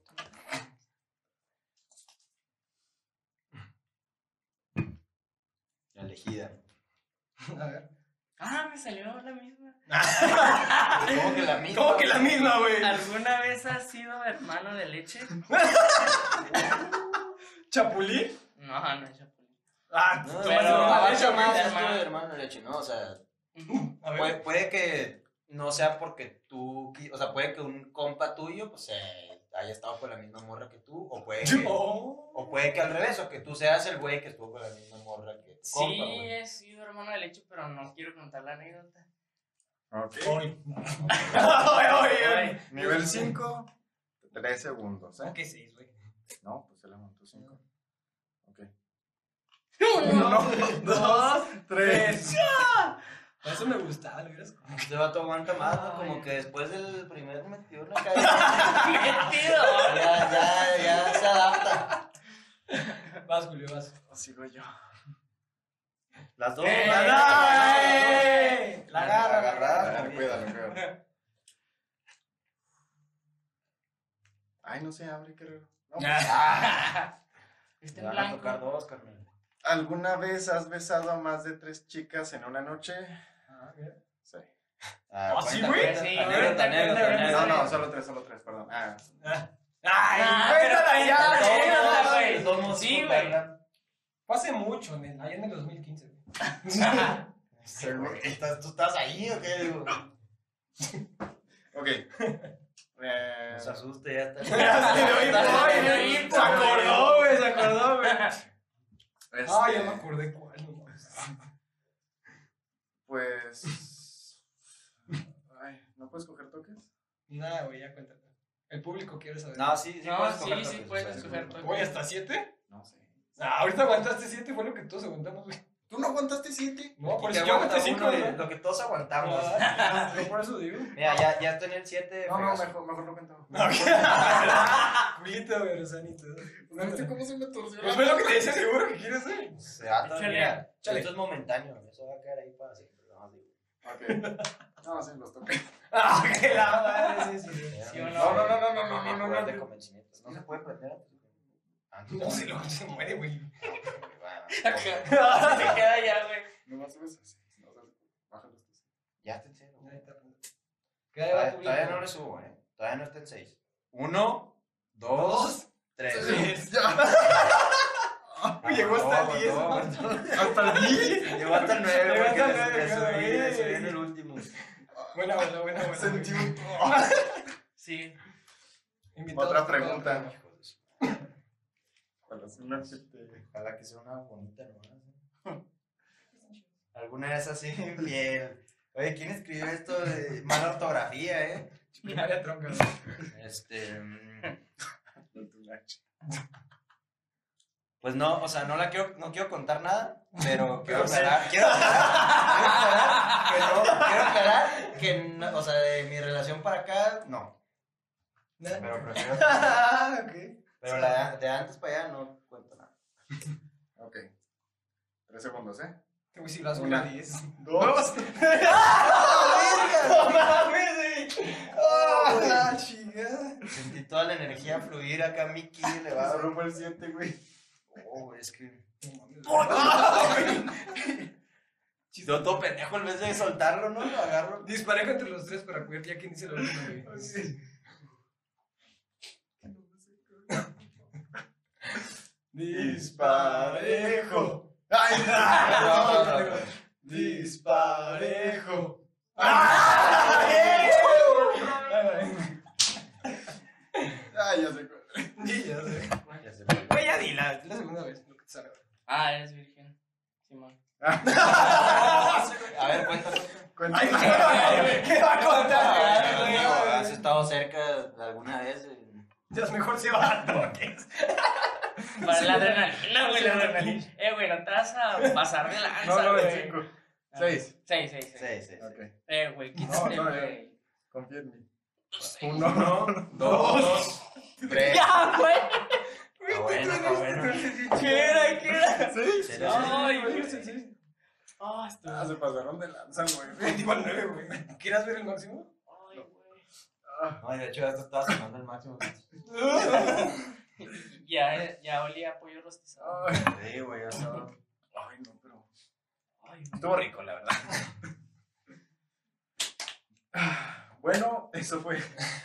La elegida. A ver. Ah, me salió la misma. ¿Cómo que la misma? ¿Cómo que la misma, güey? ¿Alguna vez has sido hermano de leche? ¿Chapulín? No, no es chapulín. Ah, No, pero- a no, leche, más hermano. de hermano de leche, ¿no? O sea, A ver. puede, puede que no sea porque tú, o sea, puede que un compa tuyo, pues, eh, haya estado con la misma morra que tú, o puede que, o puede que al revés, o que tú seas el güey que estuvo con la misma morra que tu Sí, compa, he sido hermano del hecho, pero no quiero contar la anécdota. Ok. Ay, Nivel 5, 3 segundos, ¿eh? ¿Qué seis, güey? No, pues se la montó 5. Ok. Uno, dos, tres. Eso me gustaba, lo hubieras Este vato aguanta más, ¿no? Como que después del primer metido la calle, metido. ya, ya, ya se adapta. Vas, Julio, vas. O sigo yo. Las dos. ¡Eh! ¡Ay! La agarra, agarra. Dale, cuídalo, cuídalo. Ay, no se abre, creo. No. En van a tocar blanco. dos, carnal. ¿Alguna vez has besado a más de tres chicas en una noche? Ah, mira. Sí. Ah, ¿Ah, sí, güey? Sí. No, no, solo tres, solo tres, perdón. Ah, ¡Ay! Ah, cuéntala pero ya, güey! Sí, güey. Fue hace mucho, en el, allá en el 2015, güey. Sí, güey. ¿Estás- ¿Tú estás ahí o qué? Digo, ok. Eh, No se asuste, ya está. Se acordó, güey, se acordó, güey. este, Ah, ya me acordé cuál. Pues. Ay, ¿no puedes coger toques? Nada, güey, ya cuéntate. El público quiere saber. No, sí, sí. No, puedes sí, coger sí toques, puedes coger Güey, ¿hasta siete? No sé. Ah, ahorita aguantaste siete, fue lo que todos aguantamos, güey. ¿Tú no aguantaste siete? No, por eso yo aguanté cinco, de ¿no? Lo que todos aguantamos. Ah, yo por eso digo. Mira, ya, ya estoy en el 7. No, no, mejor, mejor no cuento. Culito, güey, Rosanito. ¿Viste cómo se me torció? Pues ve lo que te dice seguro que quieres hacer. Se va a Échale. Esto es momentáneo. Eso va a quedar ahí para siempre. No. Ok. No, sí, los toqué. Ah, que la madre, sí, sí. Sí o No, no, no, no, no, no, no, no, Jugar de no. convencimientos. No se puede prender antes. Antes No, si luego se muere, güey. Se queda ya, güey. No más subes así. No, o sea, bájalos tú. Ya está en cero. ¿Qué va Todavía, no le subo, ¿eh? Todavía no está en 6. Uno, dos, tres. Tres. Llegó hasta el no, 10. no, Hasta el 10. Llegó hasta el 9 Llegó hasta el le- nueve, le claro, subí, le güey. subí en el último. Buena, buena, buena, buena. Sentí un. Sí. Otra pregunta. Ojalá que sea una bonita nomás. ¿eh? Alguna vez así, bien. Oye, ¿quién escribió esto de mala ortografía, eh? Primaria tronca. Este. Pues no, o sea, no la quiero, no quiero contar nada, pero quiero aclarar, quiero aclarar, quiero aclarar que no, quiero aclarar que no, o sea, de mi relación para acá, no. Pero prefiero, Ah, ok. pero la de antes para allá no cuento nada. Ok. Tres segundos, ¿eh? Uy, si vas Una. una 10. Dos. ¡No mames! ¡Ah, la chingada! Sentí toda la energía fluir acá, Mickey, le va a... rompe el siete, güey. Oh, es que... No mames. Yo todo pendejo en vez de soltarlo, ¿no? Lo agarro. Disparé contra los tres para ver ya quién dice la última, güey. Disparejo. ¡Ay! No, no, no. Disparejo. ¡Ay, ya sé cuál! Sí, ya sé. Es la segunda vez lo que te salga. Ah, eres virgen. Simón. A ver, cuéntame. Ay, ¿qué va a contar? ¿Has estado cerca alguna vez? es mejor se va a toques. Para Sí. la adrenalina, güey, Sí, la sí. adrenalina. Eh, güey, no te vas a pasar de lanza, No, no, de cinco. Seis. Seis, seis, seis. Sí, sí. Ok. Eh, güey, quítate, No, no, güey. Confía en mí. Uno, dos, tres. Ya, güey. Está bueno, está bueno. ¿Qué era? ¿Qué era? Sí, Ay, güey, güey. sí. Ah, estuvo. Ah, se pasaron de lanza, güey. 29, nueve, güey. ¿Quieres ver el máximo? Ay, güey. Ah, No, de hecho, esto estaba sonando el máximo. Ya, ya olía a pollo rostizado. ay. Sí, güey, ya estaba. Ay, no, pero. Ay, Estuvo rico, la verdad. Bueno, eso fue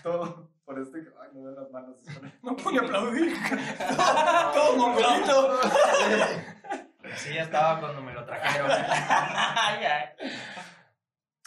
todo por este. Ay, me dan las manos. No pude aplaudir. Todo mongolito. Sí, ya estaba cuando me lo trajeron.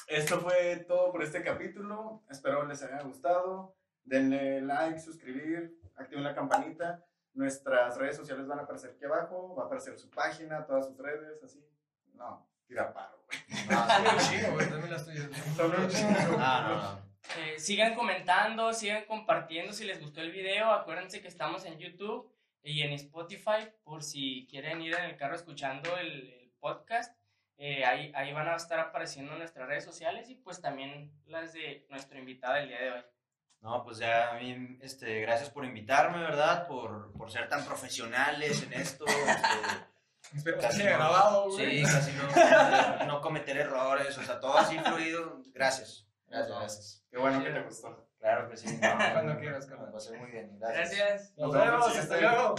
Esto fue todo por este capítulo. Espero les haya gustado. denle like, suscribir, activen la campanita. Nuestras redes sociales van a aparecer aquí abajo, va a aparecer su página, todas sus redes, así. No, tira paro, güey. Son un chingo, güey, también las tuyas. Son un chingo. Ah, no, no. Eh, sigan comentando, sigan compartiendo si les gustó el video. Acuérdense que estamos en YouTube y en Spotify por si quieren ir en el carro escuchando el, el podcast. Eh, ahí, ahí van a estar apareciendo nuestras redes sociales y pues también las de nuestro invitado el día de hoy. No, pues ya a mí, este, gracias por invitarme, ¿verdad? Por, por ser tan profesionales en esto. este, Espero que haya no- grabado, güey. Sí, casi no, no cometer errores, o sea, todo así fluido. Gracias. Gracias, gracias. Qué bueno que te gustó. Claro que sí. Cuando quieras, Me carnal. pasé muy bien. Gracias. Gracias. Nos Nos vemos hasta luego.